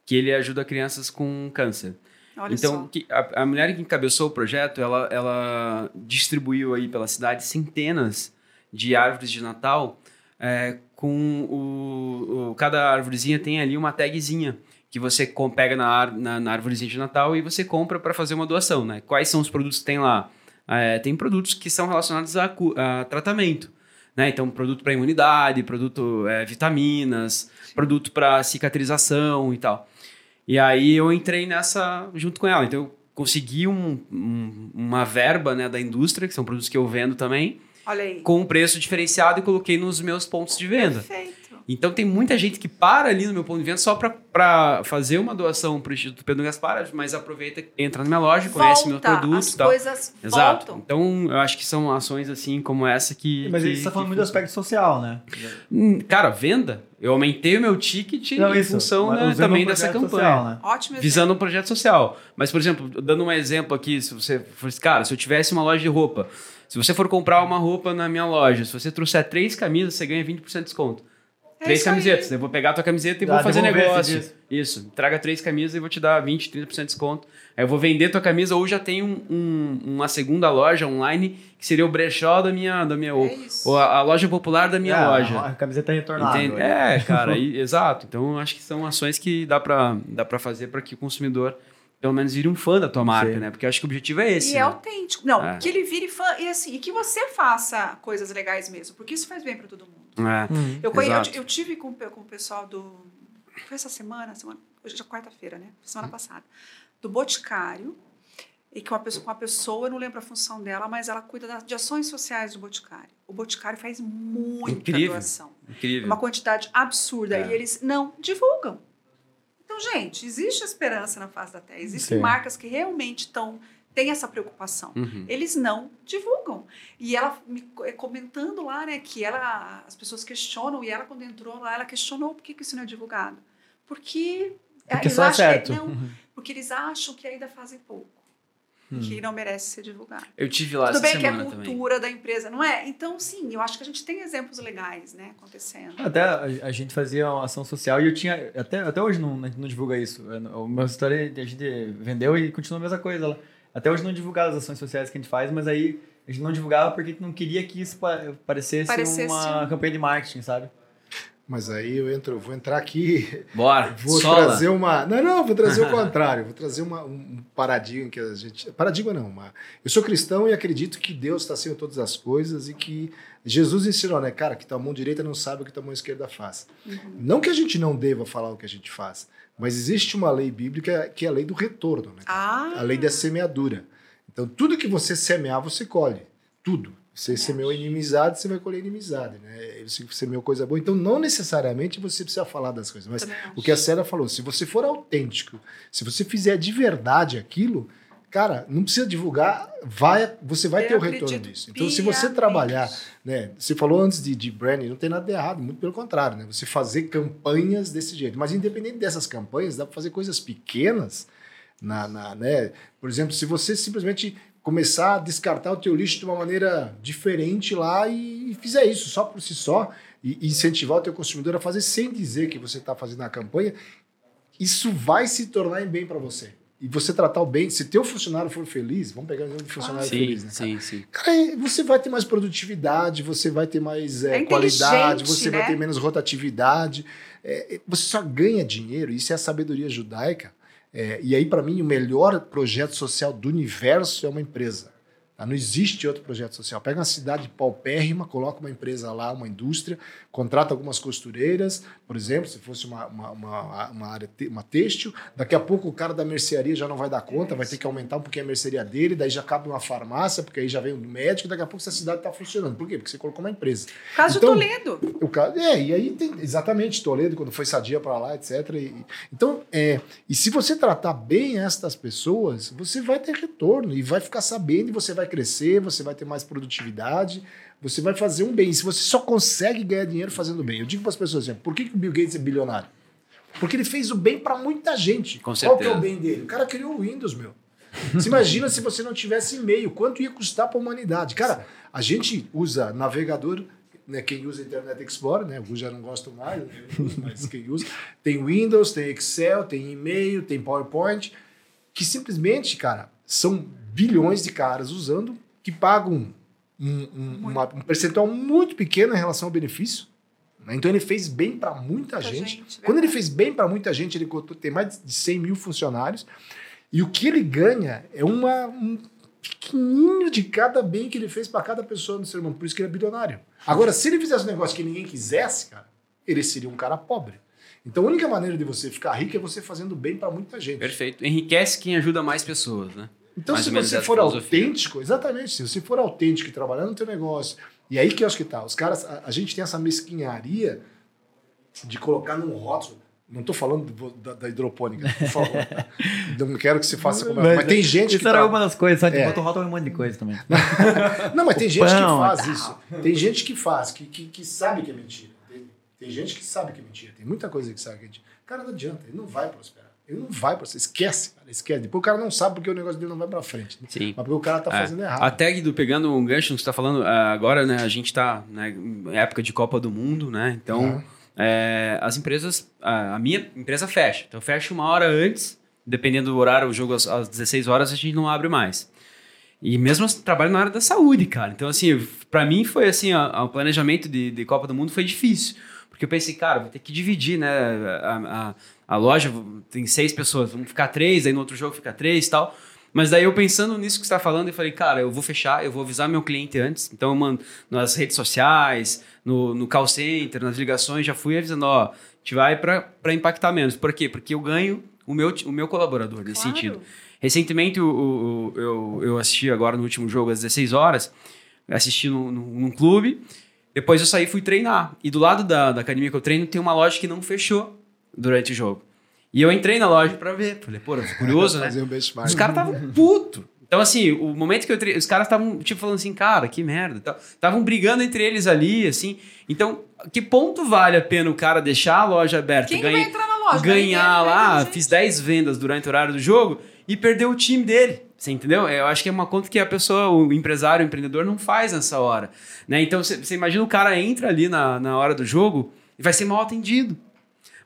que ele ajuda crianças com câncer. Olha então, que- a, a mulher que encabeçou o projeto, ela, ela distribuiu aí pela cidade centenas de árvores de Natal é, com o, o- Cada árvorezinha tem ali uma tagzinha que você com- pega na, na, na árvorezinha de Natal e você compra para fazer uma doação, né? Quais são os produtos que tem lá? É, tem produtos que são relacionados a, a tratamento. Né? Então, produto para imunidade, produto é, vitaminas, produto para cicatrização e tal. E aí eu entrei nessa junto com ela. Então eu consegui um- um- uma verba né, da indústria, que são produtos que eu vendo também, com um preço diferenciado e coloquei nos meus pontos de venda. Perfeito. Então tem muita gente que para ali no meu ponto de venda só para fazer uma doação para o Instituto Pedro Gaspar, mas aproveita, entra na minha loja, conhece meu Volta, produto as e tal. coisas Exato. voltam. Então eu acho que são ações assim como essa que. Mas que, você tá falando muito do aspecto social, né? Hum, Cara, venda, eu aumentei o meu ticket Não, em isso, função né, também um dessa campanha. social, né? Ótimo exemplo. Visando um projeto social. Mas, por exemplo, dando um exemplo aqui, se você fosse, cara, se eu tivesse uma loja de roupa, se você for comprar uma roupa na minha loja, se você trouxer três camisas, você ganha 20% de desconto. É três isso aí. camisetas. Eu vou pegar a tua camiseta e Ah, vou fazer negócio. Isso. Traga três camisas e vou te dar 20, 30% de desconto. Aí eu vou vender tua camisa ou já tem um- um- uma segunda loja online que seria o brechó da minha, da minha ou, É isso. ou a, a loja popular da minha É, loja. A camiseta retornável. Entende? né? É, cara, e- exato. Então, eu acho que são ações que dá pra, dá pra fazer para que o consumidor, pelo menos, vire um fã da tua marca, Sim. né? Porque eu acho que o objetivo é esse. E né? é autêntico. Não, É. que ele vire fã e assim, e que você faça coisas legais mesmo, porque isso faz bem para todo mundo. É. Uhum. Eu, conhe- eu, eu tive com, com o pessoal do. Foi essa semana, semana hoje é quarta-feira, né? Semana Uhum. passada. Do Boticário. E que uma pessoa, uma pessoa, eu não lembro a função dela, mas ela cuida da- de ações sociais do Boticário. O Boticário faz muita Incrível. doação. Incrível. Uma quantidade absurda. É. E eles não divulgam. Então, gente, existe esperança na face da Terra. Existem Sim. marcas que realmente estão têm essa preocupação. Uhum. Eles não divulgam. E ela me eh, comentando lá, né, que ela, as pessoas questionam, e ela, quando entrou lá, ela questionou por que, que isso não é divulgado. Porque, Porque eles só é acham certo. Que, não, porque eles acham que ainda fazem pouco. Que não merece ser divulgado. Eu tive lá Tudo essa bem que é a também. cultura da empresa, não é? Então, sim, eu acho que a gente tem exemplos legais, né, acontecendo. Até a, a gente fazia uma ação social e eu tinha. Até, até hoje não, não divulga isso. O meu história a gente vendeu e continua a mesma coisa lá. Até hoje não divulgava as ações sociais que a gente faz, mas aí a gente não divulgava porque a gente não queria que isso pa- parecesse, Parecesse uma um- campanha de marketing, sabe? Mas aí eu entro, vou entrar aqui, Bora, vou sola. trazer uma. Não, não, vou trazer o contrário. Vou trazer uma, um paradigma que a gente. Paradigma não, uma, eu sou cristão e acredito que Deus está acima de todas as coisas e que Jesus ensinou, né, cara, que tua mão direita não sabe o que tua mão esquerda faz. Não que a gente não deva falar o que a gente faz, mas existe uma lei bíblica que é a lei do retorno, né? Ah, a lei da semeadura. Então, tudo que você semear, você colhe. Tudo. Você semeou inimizade, você vai colher inimizade, né? Você semeou coisa boa. Então, não necessariamente você precisa falar das coisas. Mas o que a Sera falou, se você for autêntico, se você fizer de verdade aquilo, cara, não precisa divulgar, vai, você vai Eu ter o retorno disso. Então, se você trabalhar, né? Você falou antes de, de branding, não tem nada de errado, muito pelo contrário, né? Você fazer campanhas desse jeito. Mas independente dessas campanhas, dá para fazer coisas pequenas na, na, né? Por exemplo, se você simplesmente começar a descartar o teu lixo de uma maneira diferente lá e, e fizer isso só por si só e, e incentivar o teu consumidor a fazer sem dizer que você está fazendo a campanha, isso vai se tornar em bem para você. E você tratar o bem, se teu funcionário for feliz, vamos pegar o exemplo de funcionário Sim, feliz, né? cara? sim, sim. Cara, você vai ter mais produtividade, você vai ter mais é, É qualidade, você vai né? ter menos rotatividade. É, é, você só ganha dinheiro, isso é a sabedoria judaica. É, e aí, para mim, o melhor projeto social do universo é uma empresa. Tá? Não existe outro projeto social. Pega uma cidade paupérrima, coloca uma empresa lá, uma indústria, contrata algumas costureiras, por exemplo, se fosse uma, uma, uma, uma área uma têxtil, daqui a pouco o cara da mercearia já não vai dar conta, vai ter que aumentar um pouquinho a mercearia dele, daí já cabe uma farmácia, porque aí já vem um médico, daqui a pouco essa cidade está funcionando. Por quê? Porque você colocou uma empresa. Caso Então- de Toledo. O caso, é, e aí tem exatamente Toledo, quando foi sadia para lá, etc. E- então, é, e se você tratar bem estas pessoas, você vai ter retorno e vai ficar sabendo, e você vai crescer, você vai ter mais produtividade, você vai fazer um bem. Se você só consegue ganhar dinheiro fazendo bem. Eu digo para as pessoas assim, por que, que o Bill Gates é bilionário? Porque ele fez o bem para muita gente. Com Qual que é o bem dele? O cara criou o Windows, meu. Você imagina se você não tivesse e-mail, quanto ia custar para a humanidade? Cara, a gente usa navegador, né, quem usa Internet Explorer, né, eu já não gosto mais, né, mas quem usa, tem Windows, tem Excel, tem e-mail, tem PowerPoint, que simplesmente, cara, são bilhões de caras usando que pagam um, um- uma- um percentual muito pequeno em relação ao benefício. né? Então ele fez bem para muita, Muita gente. gente, Quando ele fez bem para muita gente, ele contou- tem mais de 100 mil funcionários. E o que ele ganha é uma, um pequenininho de cada bem que ele fez para cada pessoa no ser humano. Por isso que ele é bilionário. Agora, se ele fizesse um negócio que ninguém quisesse, cara, ele seria um cara pobre. Então a única maneira de você ficar rico é você fazendo bem para muita gente. Perfeito. Enriquece quem ajuda mais pessoas, né? Então, Mais se você for filosofia. autêntico, exatamente, se você for autêntico e trabalhar no teu negócio, e aí que eu acho que tá, os caras, a, a gente tem essa mesquinharia de colocar num rótulo, não estou falando do- da, da hidropônica, por favor, tá? não quero que você faça como mas, tem gente Isso que era tá- uma das coisas, sabe? É. Rótulo em um monte de coisa também. Não, mas tem O gente que pão faz e tal. isso. Tem gente que faz, que, que, que sabe que é mentira. Tem, tem gente que sabe que é mentira. Tem muita coisa que sabe que é mentira. Cara, não adianta, ele não vai prosperar. Ele não vai prosperar. Esquece, cara, esquece. Depois o cara não sabe porque o negócio dele não vai pra frente. Sim. Mas porque o cara tá É. fazendo errado. A tag do pegando um gancho que você está falando, ah, agora, né, a gente está né, em época de Copa do Mundo, né? Então, Uhum. é, as empresas, a, a minha empresa fecha. Então, fecha uma hora antes, dependendo do horário, o jogo às, às 16 horas, a gente não abre mais. E mesmo assim, trabalho na área da saúde, cara. Então, assim, para mim foi assim, a- o planejamento de, de Copa do Mundo foi difícil. Porque eu pensei, cara, vou ter que dividir, né? A, a, a loja tem seis pessoas, vamos ficar três, aí no outro jogo fica três e tal. Mas daí eu pensando nisso que você está falando, eu falei, cara, eu vou fechar, eu vou avisar meu cliente antes. Então eu mando nas redes sociais, no, no call center, nas ligações, já fui avisando, ó, a gente vai para impactar menos. Por quê? Porque eu ganho o meu, o meu colaborador nesse Claro. sentido. Recentemente o- o- o- eu, eu assisti agora no último jogo às 16 horas, assisti num, num, num clube, depois eu saí e fui treinar. E do lado da, da academia que eu treino tem uma loja que não fechou durante o jogo. E eu entrei na loja pra ver. Falei, pô, eu curioso, né? Fazer um benchmark. Os caras estavam puto. Então, assim, o momento que eu entrei, os caras estavam, tipo, falando assim, cara, que merda. Estavam brigando entre eles ali, assim. Então, que ponto vale a pena o cara deixar a loja aberta, Quem ganha- vai entrar na loja? ganhar Ninguém, lá, fiz 10 vendas durante o horário do jogo e perdeu o time dele. Você entendeu? Eu acho que é uma conta que a pessoa, o empresário, o empreendedor, não faz nessa hora. Né? Então, você imagina o cara entra ali na, na hora do jogo e vai ser mal atendido.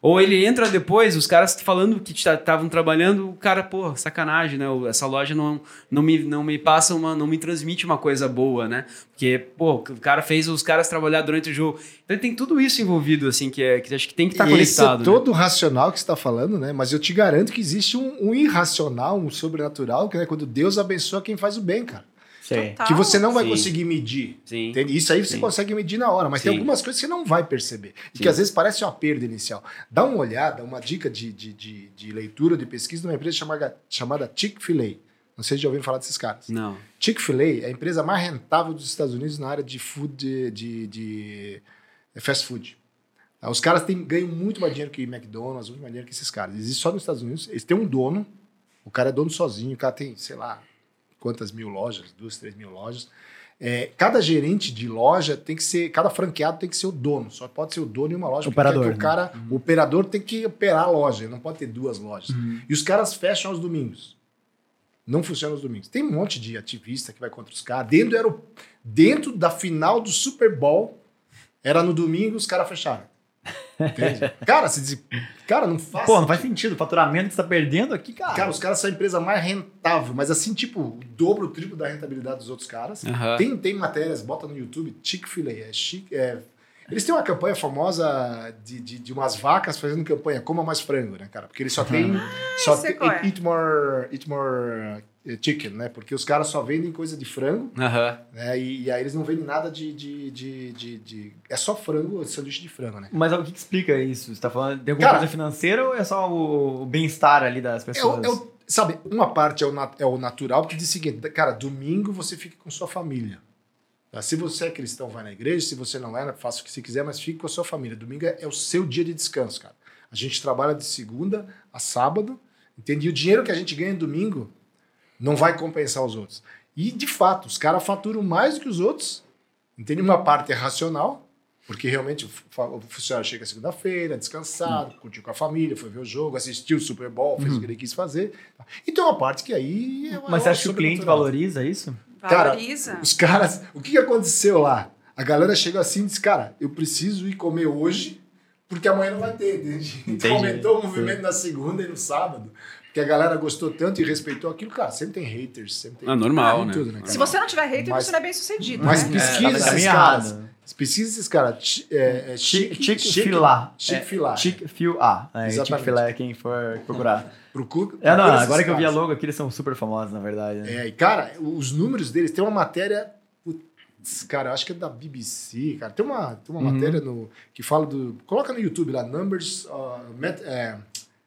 Ou ele entra depois, os caras falando que estavam trabalhando, o cara, pô, sacanagem, né? Essa loja não, não, me, não me passa uma, não me transmite uma coisa boa, né? Porque, pô, o cara fez os caras trabalhar durante o jogo. Então tem tudo isso envolvido, assim, que, é, que acho que tem que estar Esse conectado. é né? todo racional que você está falando, né? Mas eu te garanto que existe um, um irracional, um sobrenatural, que é quando Deus abençoa quem faz o bem, cara. Que você não vai Sim. conseguir medir. Sim. Entende? Isso aí você Sim. consegue medir na hora, mas tem algumas coisas que você não vai perceber. E que às vezes parece uma perda inicial. Dá uma olhada, uma dica de, de, de, de leitura, de pesquisa de uma empresa chamada, chamada Chick-fil-A. Não sei se já ouviram falar desses caras. Não. Chick-fil-A é a empresa mais rentável dos Estados Unidos na área de food, de, de, de fast food. Tá? Os caras têm, ganham muito mais dinheiro que McDonald's, muito mais dinheiro que esses caras. Existe só nos Estados Unidos. Eles têm um dono, o cara é dono sozinho, o cara tem, sei lá, quantas mil lojas, duas, três mil lojas. É, cada gerente de loja tem que ser, cada franqueado tem que ser o dono. Só pode ser o dono em uma loja. Operador, quer que né? o cara, o operador tem que operar a loja, não pode ter duas lojas. E os caras fecham aos domingos. Não funciona aos domingos. Tem um monte de ativista que vai contra os caras. Dentro, do aero- dentro da final do Super Bowl, era no domingo, os caras fecharam. Entende? cara, se diz, cara, não faz. Pô, não faz sentido. O faturamento que você tá perdendo aqui, cara. Cara, os caras são a empresa mais rentável, mas assim, tipo, o dobro, o triplo da rentabilidade dos outros caras. Aham. Tem, tem matérias, bota no YouTube, Chick-fil-A. É chic, é, eles têm uma campanha famosa de, de, de umas vacas fazendo campanha Coma Mais Frango, né, cara? Porque eles só têm. só sei tem, qual é. eat, more, eat more eh, chicken, né? Porque os caras só vendem coisa de frango, né? E, e aí eles não vendem nada de. de, de, de, de- é só frango, sanduíche de frango, né? Mas o que, que explica isso? Você tá falando de alguma Cara- coisa financeira ou é só o, o bem-estar ali das É o, pessoas? é o- sabe, uma parte é o, nat- é o natural, porque diz o seguinte, cara, domingo você fica com sua família. Tá? Se você é cristão, vai na igreja, se você não é, faça o que você quiser, mas fique com a sua família. Domingo é, é o seu dia de descanso, cara. A gente trabalha de segunda a sábado, entende? E o dinheiro que a gente ganha domingo não vai compensar os outros. E, de fato, os caras faturam mais do que os outros, entende? Uma parte é racional, porque realmente o fu- o funcionário chega segunda-feira, descansado, curtiu com a família, foi ver o jogo, assistiu o Super Bowl, fez o que ele quis fazer. E tem uma parte que aí... é- Mas é você acha que o cliente valoriza isso? Cara. Os caras, o que que aconteceu lá? A galera chegou assim e disse, cara, eu preciso ir comer hoje, porque amanhã não vai ter, entende? Então aumentou o movimento na segunda e no sábado. Porque a galera gostou tanto e respeitou aquilo, cara, sempre tem haters, sempre tem... Ah, normal, né? Tudo, né? Se você não tiver hater, Mas- você não é bem sucedido. Mas né? pesquisa tá no esses caras. Pesquisa esses caras. Chi- É, é chique, Chick-fil-A. Chick-fil-A. Chick-fil-A. É, Exatamente. Chick-fil-A é quem for procurar. Procura, É, não, agora que eu vi a logo aqui, eles são super famosos, na verdade. né? É, e cara, os números deles, tem uma matéria. putz, Cara, eu acho que é da BBC, cara. Tem uma, tem uma Uhum. matéria no, que fala do. Coloca no YouTube lá, Numbers, uh, met- é,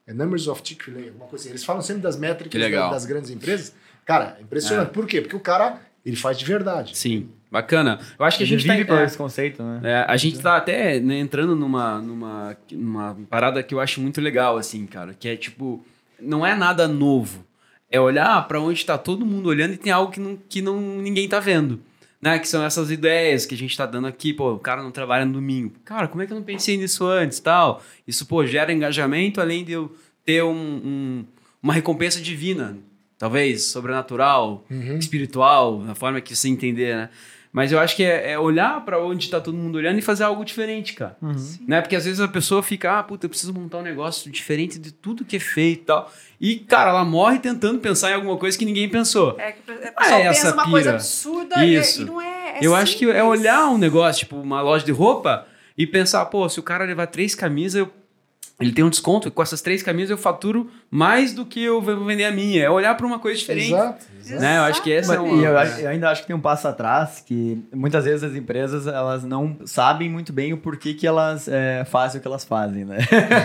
é Numbers of Chick-fil-A, alguma coisa assim. Eles falam sempre das métricas Que legal. da- das grandes empresas. Cara, é impressionante. Por quê? Porque o cara, ele faz de verdade. Sim, bacana. Eu acho que a gente vive tá, por é, esse conceito, né? é, a gente tá até né, entrando numa, numa, numa parada que eu acho muito legal, assim, cara, que é tipo, não é nada novo. É olhar pra onde tá todo mundo olhando e tem algo que, não, que não, ninguém tá vendo. Né? Que são essas ideias que a gente tá dando aqui, pô, o cara não trabalha no domingo. Cara, como é que eu não pensei nisso antes tal? Isso, pô, gera engajamento, além de eu ter um, um- uma recompensa divina, talvez, sobrenatural, Uhum. espiritual, na forma que você entender, né? Mas eu acho que é, é olhar pra onde tá todo mundo olhando e fazer algo diferente, cara. Uhum. Né? Porque às vezes a pessoa fica, ah, puta, eu preciso montar um negócio diferente de tudo que é feito e tal. E, cara, ela morre tentando pensar em alguma coisa que ninguém pensou. É que pessoal Ah, é essa uma coisa pira. absurda e- Isso. e não é. é eu acho que é simples. olhar um negócio, tipo, uma loja de roupa, e pensar, pô, se o cara levar três camisas, eu- ele tem um desconto, e com essas três camisas eu faturo mais do que eu vou vender a minha. É olhar pra uma coisa diferente. Exato. Né? Eu acho que essa é Mas- uma. e eu, acho- eu ainda acho que tem um passo atrás que muitas vezes as empresas elas não sabem muito bem o porquê que elas é, fazem o que elas fazem, né?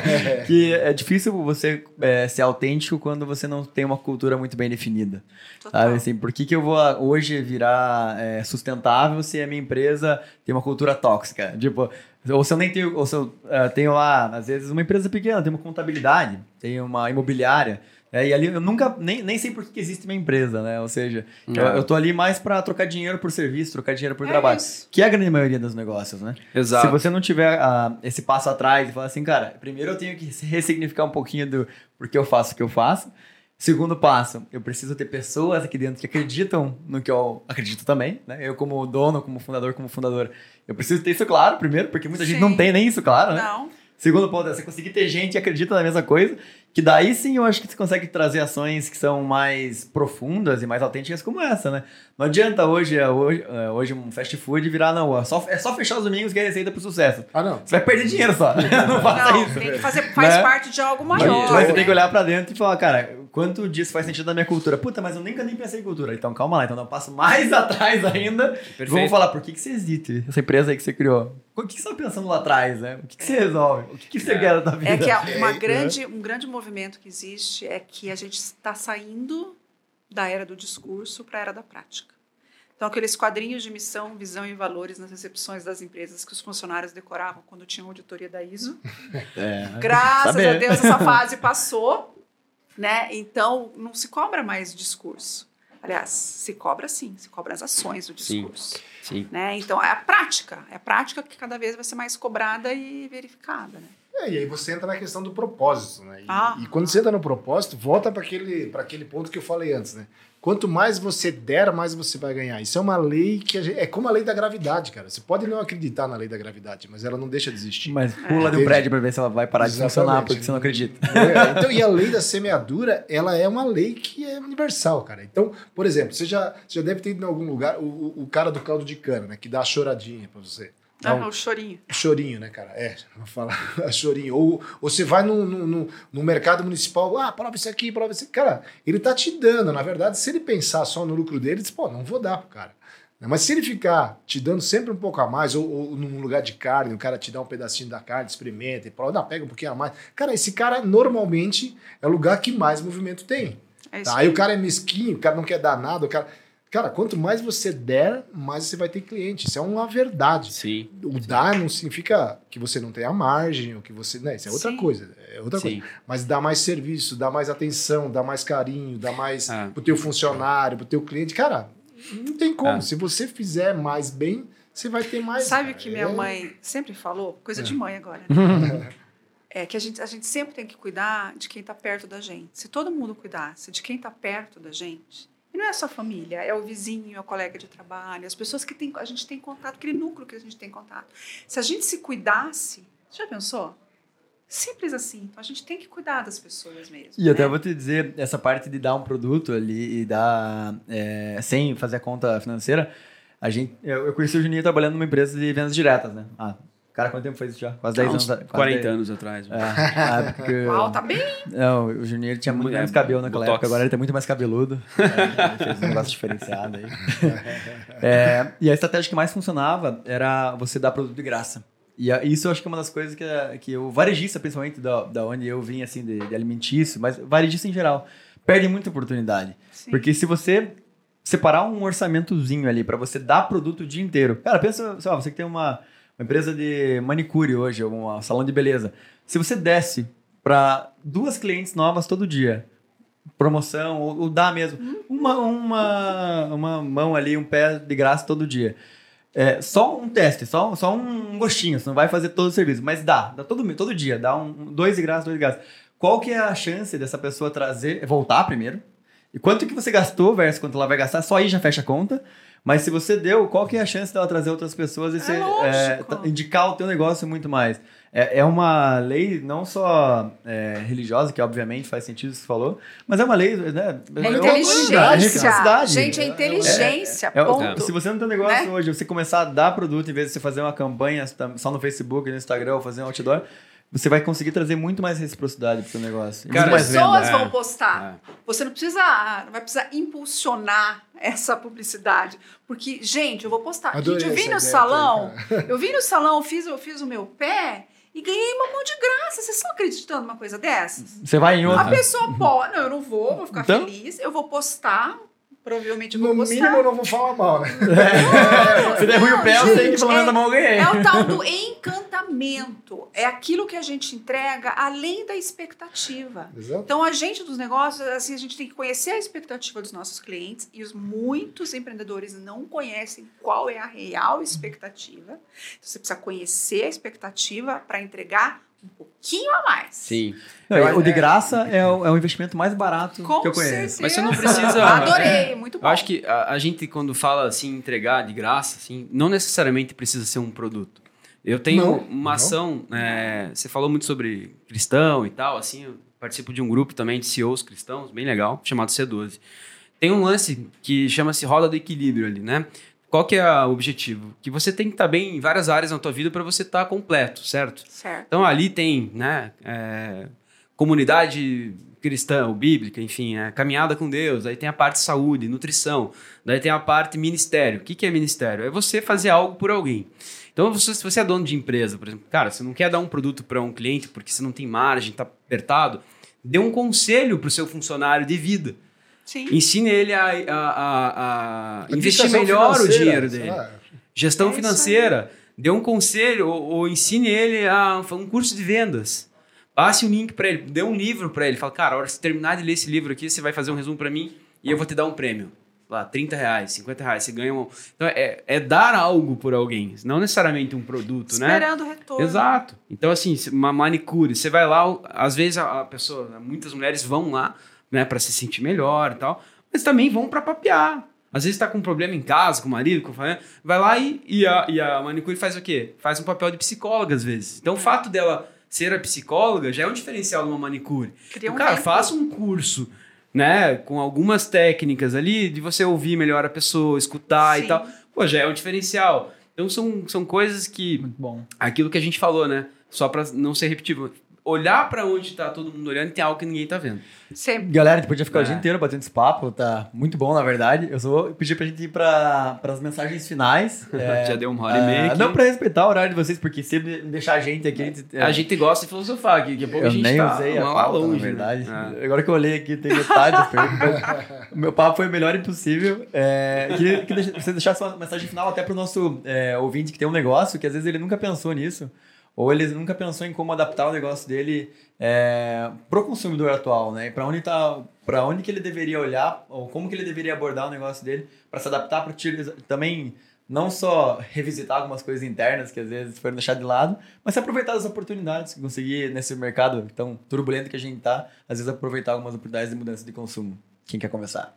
que é difícil você é, ser autêntico quando você não tem uma cultura muito bem definida. Total. Sabe assim, por que, que eu vou hoje virar é, sustentável se a minha empresa tem uma cultura tóxica? Tipo, ou se eu nem tenho, ou se eu eh, tenho lá, às vezes, uma empresa pequena, tem uma contabilidade, tem uma imobiliária, é, e ali eu nunca, nem, nem sei por que existe uma empresa, né? Ou seja, eu, É. eu tô ali mais para trocar dinheiro por serviço, trocar dinheiro por É trabalho, isso. que é a grande maioria dos negócios, né? Exato. Se você não tiver ah, esse passo atrás e falar assim, cara, primeiro eu tenho que ressignificar um pouquinho do porquê eu faço o que eu faço. Segundo passo, eu preciso ter pessoas aqui dentro que acreditam no que eu acredito também, né? Eu como dono, como fundador, como fundador, eu preciso ter isso claro primeiro, porque muita gente Sim. não tem nem isso claro, né? Não. Segundo ponto é você conseguir ter gente que acredita na mesma coisa, que daí sim eu acho que você consegue trazer ações que são mais profundas e mais autênticas como essa, né? Não adianta hoje, é, hoje, é, hoje um fast food virar, não, é só, é só fechar os domingos que é receita pro sucesso. Ah, não. Você vai perder dinheiro só. não faça Não, isso. tem que fazer, faz Né? parte de algo Mas, maior. mas você né? tem que olhar pra dentro e falar, cara, quanto disso faz sentido na minha cultura? Puta, mas eu nunca nem pensei em cultura. Então calma lá, então dá um passo mais atrás ainda. Perfeito. Vamos falar, por que, que você existe? Essa empresa aí que você criou. O que, que você tá pensando lá atrás, né? O que, que você resolve? O que, que você quer da vida? É que uma É, grande, um grande movimento que existe é que a gente está saindo da era do discurso para a era da prática. Então, aqueles quadrinhos de missão, visão e valores nas recepções das empresas que os funcionários decoravam quando tinham auditoria da ISO. É, Graças saber. a Deus essa fase passou, né? Então, não se cobra mais discurso. Aliás, se cobra sim, se cobra as ações do Sim. discurso. Sim. Né? Então, é a prática. É a prática que cada vez vai ser mais cobrada e verificada. Né? É, e aí você entra na questão do propósito, né? E, Ah. e quando você entra no propósito, volta para aquele, pra aquele ponto que eu falei antes, né? Quanto mais você der, mais você vai ganhar. Isso é uma lei que a gente- é como a lei da gravidade, cara. Você pode não acreditar na lei da gravidade, mas ela não deixa de existir. Mas pula de um Entendi. prédio pra ver se ela vai parar de funcionar, Exatamente. porque você não acredita. É, então, e a lei da semeadura, ela é uma lei que é universal, cara. Então, por exemplo, você já, você já deve ter ido em algum lugar, o, o- o cara do caldo de cana, né? Que dá a choradinha pra você. Ah, um- o chorinho. Chorinho, né, cara? É, vou falar chorinho. Ou, ou você vai no, no, no- mercado municipal, ah, prova isso aqui, prova isso aqui. Cara, ele tá te dando. Na verdade, se ele pensar só no lucro dele, ele diz, pô, não vou dar pro cara. Mas se ele ficar te dando sempre um pouco a mais, ou, ou num lugar de carne, o cara te dá um pedacinho da carne, experimenta e prova, não, pega um pouquinho a mais. Cara, esse cara normalmente é o lugar que mais movimento tem. É Tá? Aí o cara é mesquinho, o cara não quer dar nada, o cara. Cara, quanto mais você der, mais você vai ter cliente. Isso é uma verdade. Sim. O dar não significa que você não tenha margem, ou que você. Né, isso é outra Sim. coisa. É outra Sim. coisa. Mas dá mais serviço, dá mais atenção, dá mais carinho, dá mais Ah. pro teu funcionário, pro teu cliente. Cara, não tem como. Ah. Se você fizer mais bem, você vai ter mais. Sabe o que minha É- mãe sempre falou? Coisa É. de mãe agora. né? É que a gente, a gente sempre tem que cuidar de quem está perto da gente. Se todo mundo cuidasse de quem está perto da gente, e não é só a família, é o vizinho, é o colega de trabalho, as pessoas que tem, a gente tem contato, aquele núcleo que a gente tem contato. Se a gente se cuidasse, você já pensou? Simples assim. Então a gente tem que cuidar das pessoas mesmo. E até né? vou te dizer, essa parte de dar um produto ali e dar é, sem fazer a conta financeira, a gente, eu, eu conheci o Juninho trabalhando numa empresa de vendas diretas, né? Ah, cara, quanto tempo faz isso já? Quase 10 Há uns anos. quase 40 10 anos atrás. É, a época que- Uau, tá bem. Não, o Juninho ele tinha muito É, menos cabelo naquela botox. época, agora ele tem muito mais cabeludo. É, fez um negócio diferenciado aí. É, e a estratégia que mais funcionava era você dar produto de graça. E a- isso eu acho que é uma das coisas que, que o varejista, principalmente da, da onde eu vim, assim, de, de alimentício, mas varejista em geral, perde muita oportunidade. Sim. Porque se você separar um orçamentozinho ali para você dar produto o dia inteiro. Cara, pensa, sei lá, você que tem uma, uma empresa de manicure hoje, um salão de beleza. Se você desse para duas clientes novas todo dia, promoção, ou, ou dá mesmo, uma, uma, uma mão ali, um pé de graça todo dia. É, só um teste, só, só um gostinho, você não vai fazer todo o serviço, mas dá, dá todo, todo dia, dá um- dois de graça, dois de graça. Qual que é a chance dessa pessoa trazer, voltar primeiro? E quanto que você gastou versus quanto ela vai gastar, só aí já fecha a conta. Mas se você deu, qual que é a chance dela trazer outras pessoas e você, lógico. tá- indicar o teu negócio muito mais? É, é uma lei não só é, religiosa, que obviamente faz sentido o que você falou, mas é uma lei, né? É uma inteligência. é reciprocidade. Gente, é inteligência. É, ponto. se você não tem um negócio Né? hoje, você começar a dar produto em vez de você fazer uma campanha só no Facebook, no Instagram, ou fazer um outdoor, você vai conseguir trazer muito mais reciprocidade pro seu negócio. Cara, muito mais venda. pessoas É. vão postar. É. Você não precisa, não vai precisar impulsionar essa publicidade, porque gente, eu vou postar. Adorei gente, eu vim no salão, cara. eu vim no salão, fiz, eu fiz o meu pé e ganhei uma mão de graça. Vocês estão acreditando numa coisa dessas? Você vai em A outra. pessoa pode, não, eu não vou, vou ficar Então? feliz, eu vou postar, provavelmente eu vou No postar. mínimo, eu não vou falar mal, né? Se der ruim o pé, eu sei que pelo menos é- a mão eu ganhei. É o tal do encantamento. É aquilo que a gente entrega além da expectativa. Exato. Então, a gente dos negócios, assim, a gente tem que conhecer a expectativa dos nossos clientes e os muitos empreendedores não conhecem qual é a real expectativa. Então, você precisa conhecer a expectativa para entregar um pouquinho a mais. Sim. Não, o de graça é o, é o investimento mais barato Com que eu conheço. certeza. Mas você não precisa- Adorei, muito bom. Eu acho que a, a gente, quando fala assim, entregar de graça, assim, não necessariamente precisa ser um produto. Eu tenho Não, uma não. ação, é, você falou muito sobre cristão e tal, assim, eu participo de um grupo também de CEOs cristãos, bem legal, chamado C12. Tem um lance que chama-se roda do equilíbrio ali, né? Qual que é o objetivo? Que você tem que estar bem em várias áreas na tua vida para você estar completo, certo? Certo. Então ali tem, né, é, comunidade cristã ou bíblica, enfim, é, caminhada com Deus, aí tem a parte saúde, nutrição, daí tem a parte ministério. O que, que é ministério? É você fazer algo por alguém. Então, você- se você é dono de empresa, por exemplo, cara, você não quer dar um produto para um cliente porque você não tem margem, tá apertado, dê um conselho para o seu funcionário de vida. Sim. Ensine ele a, a- a- a investir melhor o dinheiro dele. lá. Gestão É financeira. Dê um conselho ou, ou ensine ele a um curso de vendas. Passe um link para ele, dê um livro para ele. Fala, cara, a hora que você terminar de ler esse livro aqui, você vai fazer um resumo para mim e eu vou te dar um prêmio. Lá, 30 reais, 50 reais, você ganha um... Então, é, é dar algo por alguém, não necessariamente um produto, né? Esperando o retorno. Exato. Então, assim, se- uma manicure, você vai lá, às vezes a, a pessoa, muitas mulheres vão lá, né, para se sentir melhor e tal, mas também vão para papear. Às vezes tá com um problema em casa, com o marido, com a família, vai lá e, e, a, e a manicure faz o quê? Faz um papel de psicóloga, às vezes. Então, o fato dela ser a psicóloga já é um diferencial numa manicure. Cria um Então, cara, faça um curso, né, com algumas técnicas ali, de você ouvir melhor a pessoa, escutar Sim. e tal. Pô, já é um diferencial. Então, são, são coisas que Muito bom. aquilo que a gente falou, né? Só pra não ser repetitivo. Olhar pra onde tá todo mundo olhando e tem algo que ninguém tá vendo. Sempre. Galera, a gente podia ficar o É. dia inteiro batendo esse papo, tá muito bom, na verdade. Eu só vou pedir pra gente ir pra, pras mensagens finais. É, Já deu uma hora e meia ah, aqui. Não pra respeitar o horário de vocês, porque se deixar a gente aqui... A gente, A gente gosta de filosofar aqui, daqui a pouco eu a gente nem tá usei a pauta, longe, na verdade. né? Agora que eu olhei aqui, tem metade das perguntas. mas O meu papo foi o melhor impossível. É, queria que deixa- você deixasse uma mensagem final até pro nosso é, ouvinte que tem um negócio, que às vezes ele nunca pensou nisso, ou ele nunca pensou em como adaptar o negócio dele é, pro consumidor atual, né? Para onde tá, para onde que ele deveria olhar, ou como que ele deveria abordar o negócio dele para se adaptar para também não só revisitar algumas coisas internas que às vezes foram deixadas de lado, mas aproveitar das oportunidades que conseguir nesse mercado tão turbulento que a gente tá, às vezes aproveitar algumas oportunidades de mudança de consumo. Quem quer começar?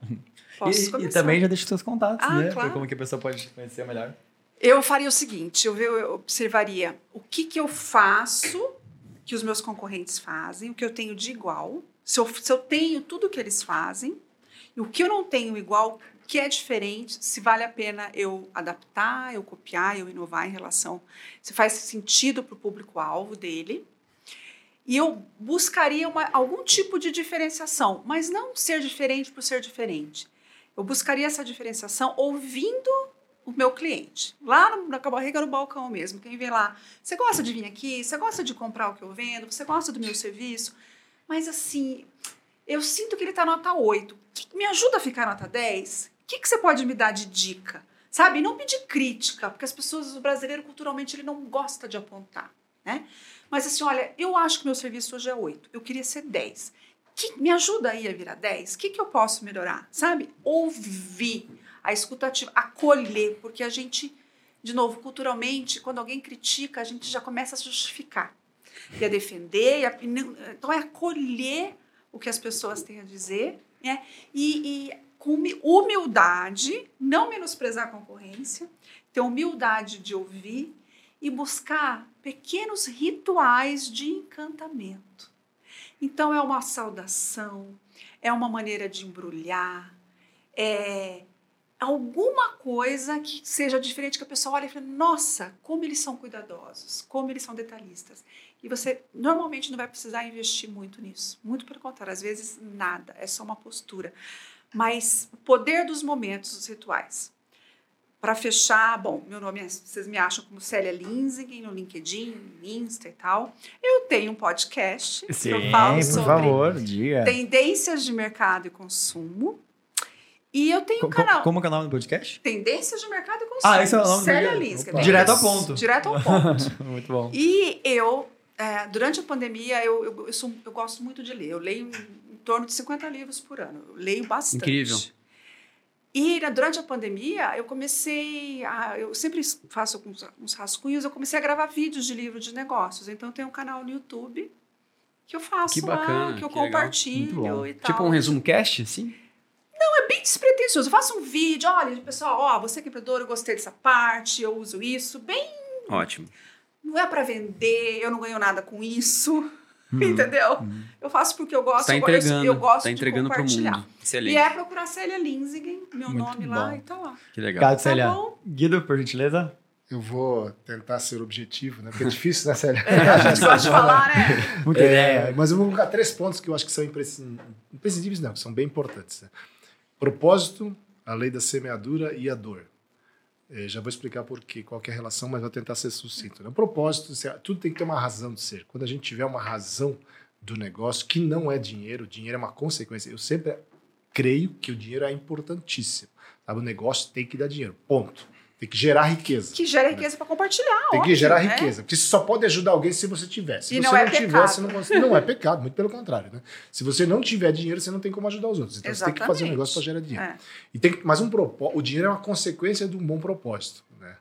Posso e, e começar. também já deixa os seus contatos, Ah, né? claro. Como que a pessoa pode conhecer melhor. Eu faria o seguinte, eu, observaria o que, que eu faço que os meus concorrentes fazem, o que eu tenho de igual, se eu, se eu tenho tudo que eles fazem, e o que eu não tenho igual, que é diferente, se vale a pena eu adaptar, eu copiar, eu inovar em relação, se faz sentido para o público-alvo dele. E eu buscaria uma- algum tipo de diferenciação, mas não ser diferente por ser diferente. Eu buscaria essa diferenciação ouvindo o meu cliente. Lá no, na barriga no balcão mesmo. Quem vem lá, você gosta de vir aqui? Você gosta de comprar o que eu vendo? Você gosta do meu serviço? Mas assim, eu sinto que ele está nota 8. Que- Me ajuda a ficar nota 10? O que, que você pode me dar de dica? Sabe? Não pedir crítica, porque as pessoas, o brasileiro culturalmente, ele não gosta de apontar, né? Mas assim, olha, eu acho que meu serviço hoje é 8. Eu queria ser 10. Que, me ajuda aí a virar 10? O que, que eu posso melhorar? Sabe? Ouvir a escutativa, acolher, porque a gente, de novo, culturalmente, quando alguém critica, a gente já começa a justificar e a defender. E a- então, é acolher o que as pessoas têm a dizer né? e, e com humi- humildade, não menosprezar a concorrência, ter humildade de ouvir e buscar pequenos rituais de encantamento. Então, é uma saudação, é uma maneira de embrulhar, é alguma coisa que seja diferente, que a pessoa olha e fala, nossa, como eles são cuidadosos, como eles são detalhistas. E você normalmente não vai precisar investir muito nisso. Muito pelo contrário, às vezes nada, é só uma postura. Mas o poder dos momentos, os rituais. Para fechar, bom, meu nome é, vocês me acham como Célia Linsingen no LinkedIn, no Insta e tal. Eu tenho um podcast que eu falo sobre diga. tendências de mercado e consumo. E eu tenho um canal. como é o nome do podcast? Tendências de mercado e consumo. Ah, esse é o nome do Célia. Linsken. Opa. Direto ao ponto. Direto ao ponto. Muito bom. E eu, é, durante a pandemia, eu, eu, eu, sou- eu gosto muito de ler. Eu leio em, em torno de 50 livros por ano. Eu leio bastante. Incrível. E durante a pandemia, eu comecei a. Eu sempre faço uns, uns rascunhos, eu comecei a gravar vídeos de livro de negócios. Então, eu tenho um canal no YouTube que eu faço Que lá, bacana, que eu que compartilho e tal. Tipo um resumo cast, assim? É despretensioso. Eu faço um vídeo, olha, pessoal, ó, você que é empreendedor, eu gostei dessa parte, eu uso isso. Bem, Ótimo. não é para vender, eu não ganho nada com isso. Hum. Entendeu? Eu faço porque eu gosto, Tá eu, entregando. eu gosto tá de entregando pro compartilhar. mundo. Excelente. E é procurar Célia Linsingen, meu Muito nome bom. lá e tá lá. Que legal. Obrigado, Tá Célia. bom? Guido, por gentileza. Eu vou tentar ser objetivo, né? Porque é difícil, né, Célia? A gente gosta de falar, né? Muita É, ideia. mas eu vou colocar três pontos que eu acho que são imprescin- imprescindíveis, não, que são bem importantes. né? Propósito, a lei da semeadura e a dor. Eh, já vou explicar por quê, qual que é a relação, mas vou tentar ser sucinto. né? O propósito, tudo tem que ter uma razão de ser. Quando a gente tiver uma razão do negócio, que não é dinheiro, dinheiro é uma consequência. Eu sempre creio que o dinheiro é importantíssimo. Sabe? O negócio tem que dar dinheiro. Ponto. Tem que gerar riqueza. Que gera riqueza para compartilhar. Tem que óbvio, gerar né? riqueza. Porque você só pode ajudar alguém se você tiver. Se E você não é tiver, pecado. você não consegue. Não é pecado, muito pelo contrário. Né? Se você não tiver dinheiro, você não tem como ajudar os outros. Então você tem que fazer um Exatamente. negócio para gerar dinheiro. É. E tem, que- mas um o dinheiro é uma consequência de um bom propósito. Né?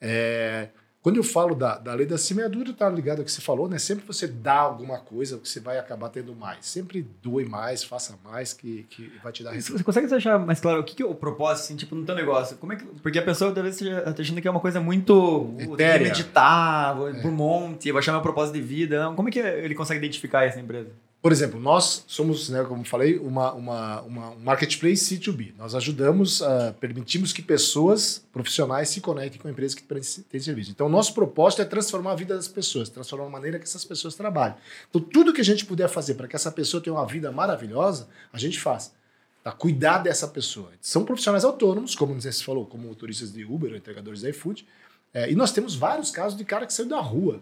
É, quando eu falo da, da lei da semeadura, tá ligado ao que você falou, né? Sempre você dá alguma coisa, você vai acabar tendo mais. Sempre doe mais, faça mais, que, que vai te dar retorno. Você consegue deixar mais claro o que, que é o propósito, assim, tipo, no teu negócio? Como é que, porque a pessoa talvez esteja achando que é uma coisa muito. que Etérea. meditar, vou pro monte, vou achar meu propósito de vida. Como é que ele consegue identificar essa empresa? Por exemplo, nós somos, né, como falei, uma, uma, uma, um marketplace C2B. Nós ajudamos, ah, permitimos que pessoas profissionais se conectem com empresas que têm serviço. Então, nosso propósito é transformar a vida das pessoas, transformar a maneira que essas pessoas trabalham. Então, tudo que a gente puder fazer para que essa pessoa tenha uma vida maravilhosa, a gente faz. Tá? Cuidar dessa pessoa. São profissionais autônomos, como você falou, como motoristas de Uber ou entregadores de iFood. É, e nós temos vários casos de cara que saiu da rua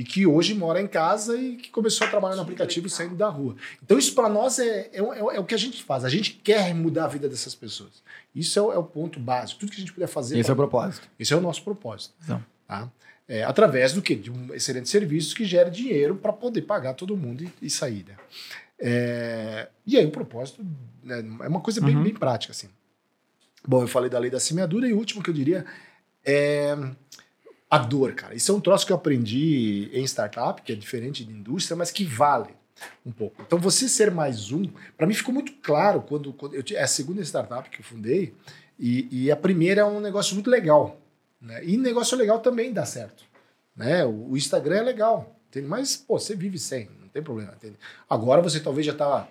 e que hoje mora em casa e que começou a trabalhar no aplicativo saindo da rua. Então isso para nós é, é, o- é o- é o que a gente faz. A gente quer mudar a vida dessas pessoas. Isso é o, é o ponto básico. Tudo que a gente puder fazer. Esse é o pra- propósito. esse é o nosso propósito. Então. Tá? É, através do quê? De um excelente serviço que gere dinheiro para poder pagar todo mundo e, e sair. Né? É, e aí o propósito né, é uma coisa bem, Uhum. bem prática. Assim. Bom, eu falei da lei da semeadura e o último que eu diria é a dor, cara. Isso é um troço que eu aprendi em startup, que é diferente de indústria, mas que vale um pouco. Então, você ser mais um, para mim ficou muito claro quando, quando eu, é a segunda startup que eu fundei e, e a primeira é um negócio muito legal. Né? E negócio legal também dá certo. Né? O, o Instagram é legal, entende? mas pô, você vive sem, não tem problema. Entende? Agora você talvez já está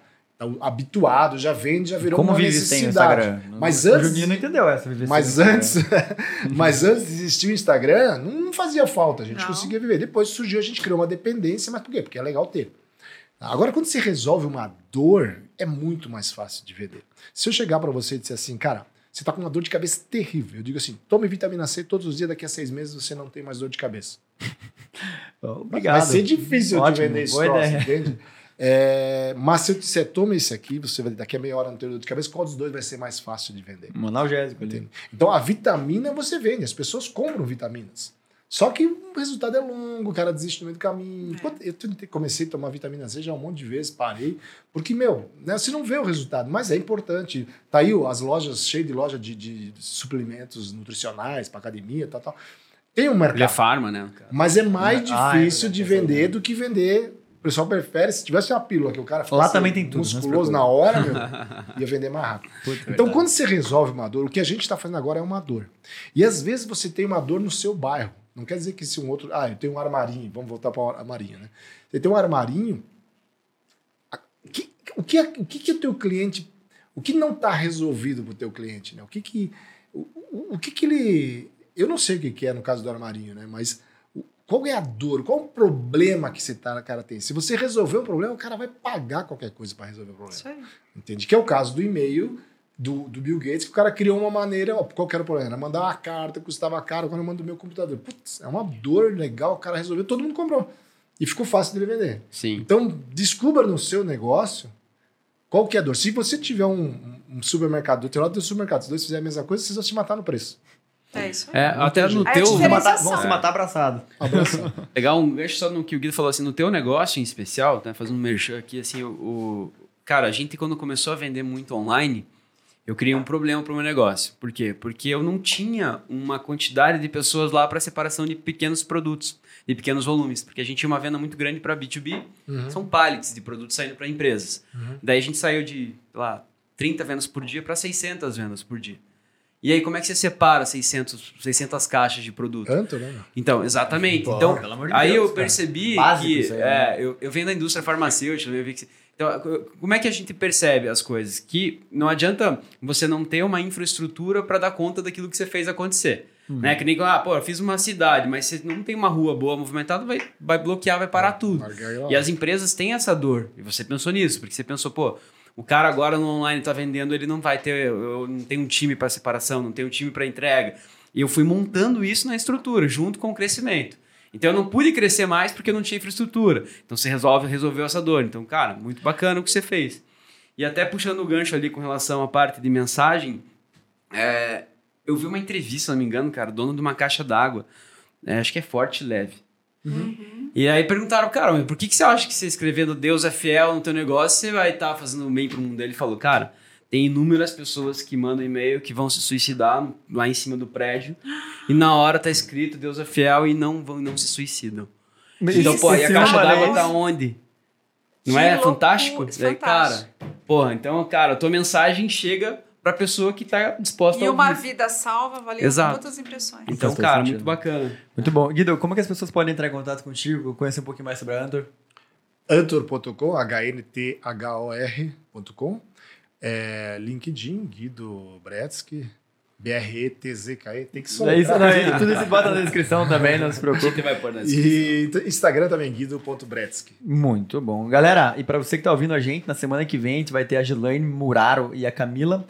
habituado, já vende, já virou Como uma vive sem o necessidade. Instagram? Mas o antes- Juninho não entendeu essa. Mas o antes, mas antes de existir o Instagram, não fazia falta, a gente Não. conseguia viver. Depois surgiu, a gente criou uma dependência, mas por quê? Porque é legal ter. Agora, quando você resolve uma dor, é muito mais fácil de vender. Se eu chegar para você e disser assim, cara, você tá com uma dor de cabeça terrível, eu digo assim, tome vitamina C todos os dias, daqui a seis meses você não tem mais dor de cabeça. Obrigado. Vai ser difícil Ótimo, de vender ideia. entende? É, mas se eu disser, tome esse aqui, você vai daqui a meia hora não ter dor de cabeça, qual dos dois vai ser mais fácil de vender? Um analgésico ali. Então a vitamina você vende, as pessoas compram vitaminas. Só que o resultado é longo, o cara desiste no meio do caminho. É. Eu comecei a tomar vitamina C já um monte de vezes, parei. Porque, meu, né, você não vê o resultado, mas é importante. Tá aí as lojas, cheio de loja de, de suplementos nutricionais para academia, tal, tal. Tem um Ele é mercado. farma, né? cara? Mas é mais Ah, é difícil verdade, de é vender do que vender. O pessoal prefere, se tivesse uma pílula que o cara Lá também tem tudo, se musculoso na hora, meu, ia vender mais rápido. Puta, Então, verdade. quando você resolve uma dor, o que a gente está fazendo agora é uma dor. E às vezes você tem uma dor no seu bairro. Não quer dizer que se um outro. Ah, eu tenho um armarinho, vamos voltar para o armarinho, né? Você tem um armarinho. que, o que, é- o que, que o teu cliente. O que não está resolvido para o teu cliente, né? O que que. O, o, o que que ele. Eu não sei o que, que é no caso do armarinho, né? Mas qual é a dor? Qual é o problema que esse tá- cara tem? Se você resolver o problema, o cara vai pagar qualquer coisa para resolver o problema. Isso aí. Entende? Que é o caso do e-mail do, do Bill Gates, que o cara criou uma maneira. Ó, qual que era o problema? Era mandar uma carta, custava caro quando eu mando do meu computador. Putz, é uma dor legal, o cara resolveu, todo mundo comprou. E ficou fácil dele vender. Sim. Então, descubra no seu negócio qual que é a dor. Se você tiver um, um supermercado, do outro lado do supermercado, se os dois fizerem a mesma coisa, vocês vão se matar no preço. É isso. É, até no É a teu. Vamos se matar, se matar abraçado. Abração. Pegar um gancho só no que o Guido falou assim, no teu negócio em especial, tá? Fazendo um merchan aqui, assim, o, o- Cara, a gente quando começou a vender muito online, eu criei um problema pro meu negócio. Por quê? Porque eu não tinha uma quantidade de pessoas lá para separação de pequenos produtos, de pequenos volumes. Porque a gente tinha uma venda muito grande para B2B, Uhum. são pallets de produtos saindo para empresas. Uhum. Daí a gente saiu de, sei lá, 30 vendas por dia para 600 vendas por dia. E aí, como é que você separa 600, 600 caixas de produto? Tanto, né? Então, exatamente. Pô, então, pelo amor de aí Deus, eu percebi que aí, é, né? eu, eu venho da indústria farmacêutica, eu vi que então, como é que a gente percebe as coisas? Que não adianta você não ter uma infraestrutura para dar conta daquilo que você fez acontecer. Uhum. Né? Que nem, ah, pô, eu fiz uma cidade, mas você não tem uma rua boa movimentada, vai, vai bloquear, vai parar tudo. Largar ela E as empresas têm essa dor. E você pensou nisso, porque você pensou, pô, o cara agora no online tá vendendo, ele não vai ter, eu não tem um time para separação, não tem um time para entrega. E eu fui montando isso na estrutura, junto com o crescimento. Então eu não pude crescer mais porque eu não tinha infraestrutura. Então você resolve, resolveu essa dor. Então, cara, muito bacana o que você fez. E até puxando o gancho ali com relação à parte de mensagem, é, eu vi uma entrevista, se não me engano, cara, dono de uma caixa d'água. É, acho que é Forte Leve. Uhum. E aí perguntaram, cara, mas por que, que você acha que você escrevendo Deus é fiel no teu negócio, você vai estar fazendo bem pro mundo? Ele falou, cara, tem inúmeras pessoas que mandam e-mail que vão se suicidar lá em cima do prédio. E na hora tá escrito Deus é fiel e não vão não se suicidam. então, pô, e a caixa d'água tá onde? Não Que é loucura, fantástico? é Daí, fantástico. cara, porra, então, cara, a tua mensagem chega pra pessoa que tá disposta E a uma ouvir. vida salva valeu Exato. muitas impressões. Então, Faz todo cara, muito bacana. Muito bom. Guido, como que as pessoas podem entrar em contato contigo, conhecer um pouquinho mais sobre a Antor? Antor.com, H-N-T-H-O-R.com. É, LinkedIn, Guido Bretsky, B-R-E-T-Z-K-E. Tem que É soletrar. isso, não, é- tudo isso bota na descrição também, não se A preocupe. gente vai pôr na descrição. E Instagram também, Guido.bretsky. Muito bom. Galera, e para você que tá ouvindo a gente, na semana que vem a gente vai ter a Gilaine Muraro e a Camila.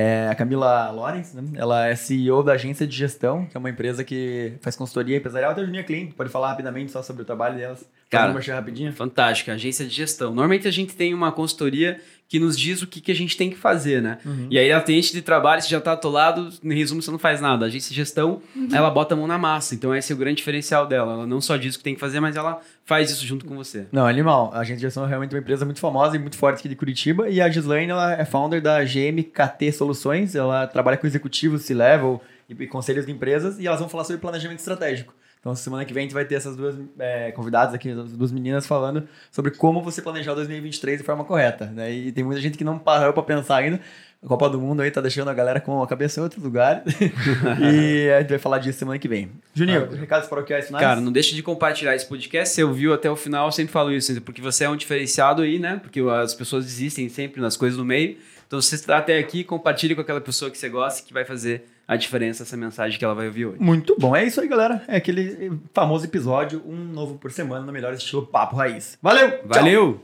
É, a Camila Lawrence, né? ela é CEO da agência de gestão, que é uma empresa que faz consultoria empresarial. Até a Juninha Klein, pode falar rapidamente só sobre o trabalho delas. Cara, rapidinho. Fantástica, agência de gestão. Normalmente a gente tem uma consultoria que nos diz o que, que a gente tem que fazer, né? Uhum. E aí a cliente de trabalho, você já tá atolado, em resumo, você não faz nada. A agência de gestão, ela bota a mão na massa. Então esse é o grande diferencial dela. Ela não só diz o que tem que fazer, mas ela faz isso junto com você. Não, animal. A agência de gestão é realmente uma empresa muito famosa e muito forte aqui de Curitiba. E a Gislaine, ela é founder da GMKT Soluções. Ela trabalha com executivos, C-Level e conselhos de empresas. E elas vão falar sobre planejamento estratégico. Então, semana que vem a gente vai ter essas duas é, convidadas aqui, as duas meninas, falando sobre como você planejar o 2023 de forma correta. Né? E tem muita gente que não parou para pensar ainda. A Copa do Mundo aí tá deixando a galera com a cabeça em outro lugar. e a gente vai falar disso semana que vem. Juninho, recados paroquiais finais? Cara, não deixa de compartilhar esse podcast. Você ouviu até o final, eu sempre falo isso, porque você é um diferenciado aí, né? Porque as pessoas existem sempre nas coisas do meio. Então, se você está até aqui, compartilhe com aquela pessoa que você gosta, que vai fazer a diferença essa mensagem que ela vai ouvir hoje. Muito bom. É isso aí, galera. É aquele famoso episódio, um novo por semana, no melhor estilo Papo Raiz. Valeu! Tchau! Valeu!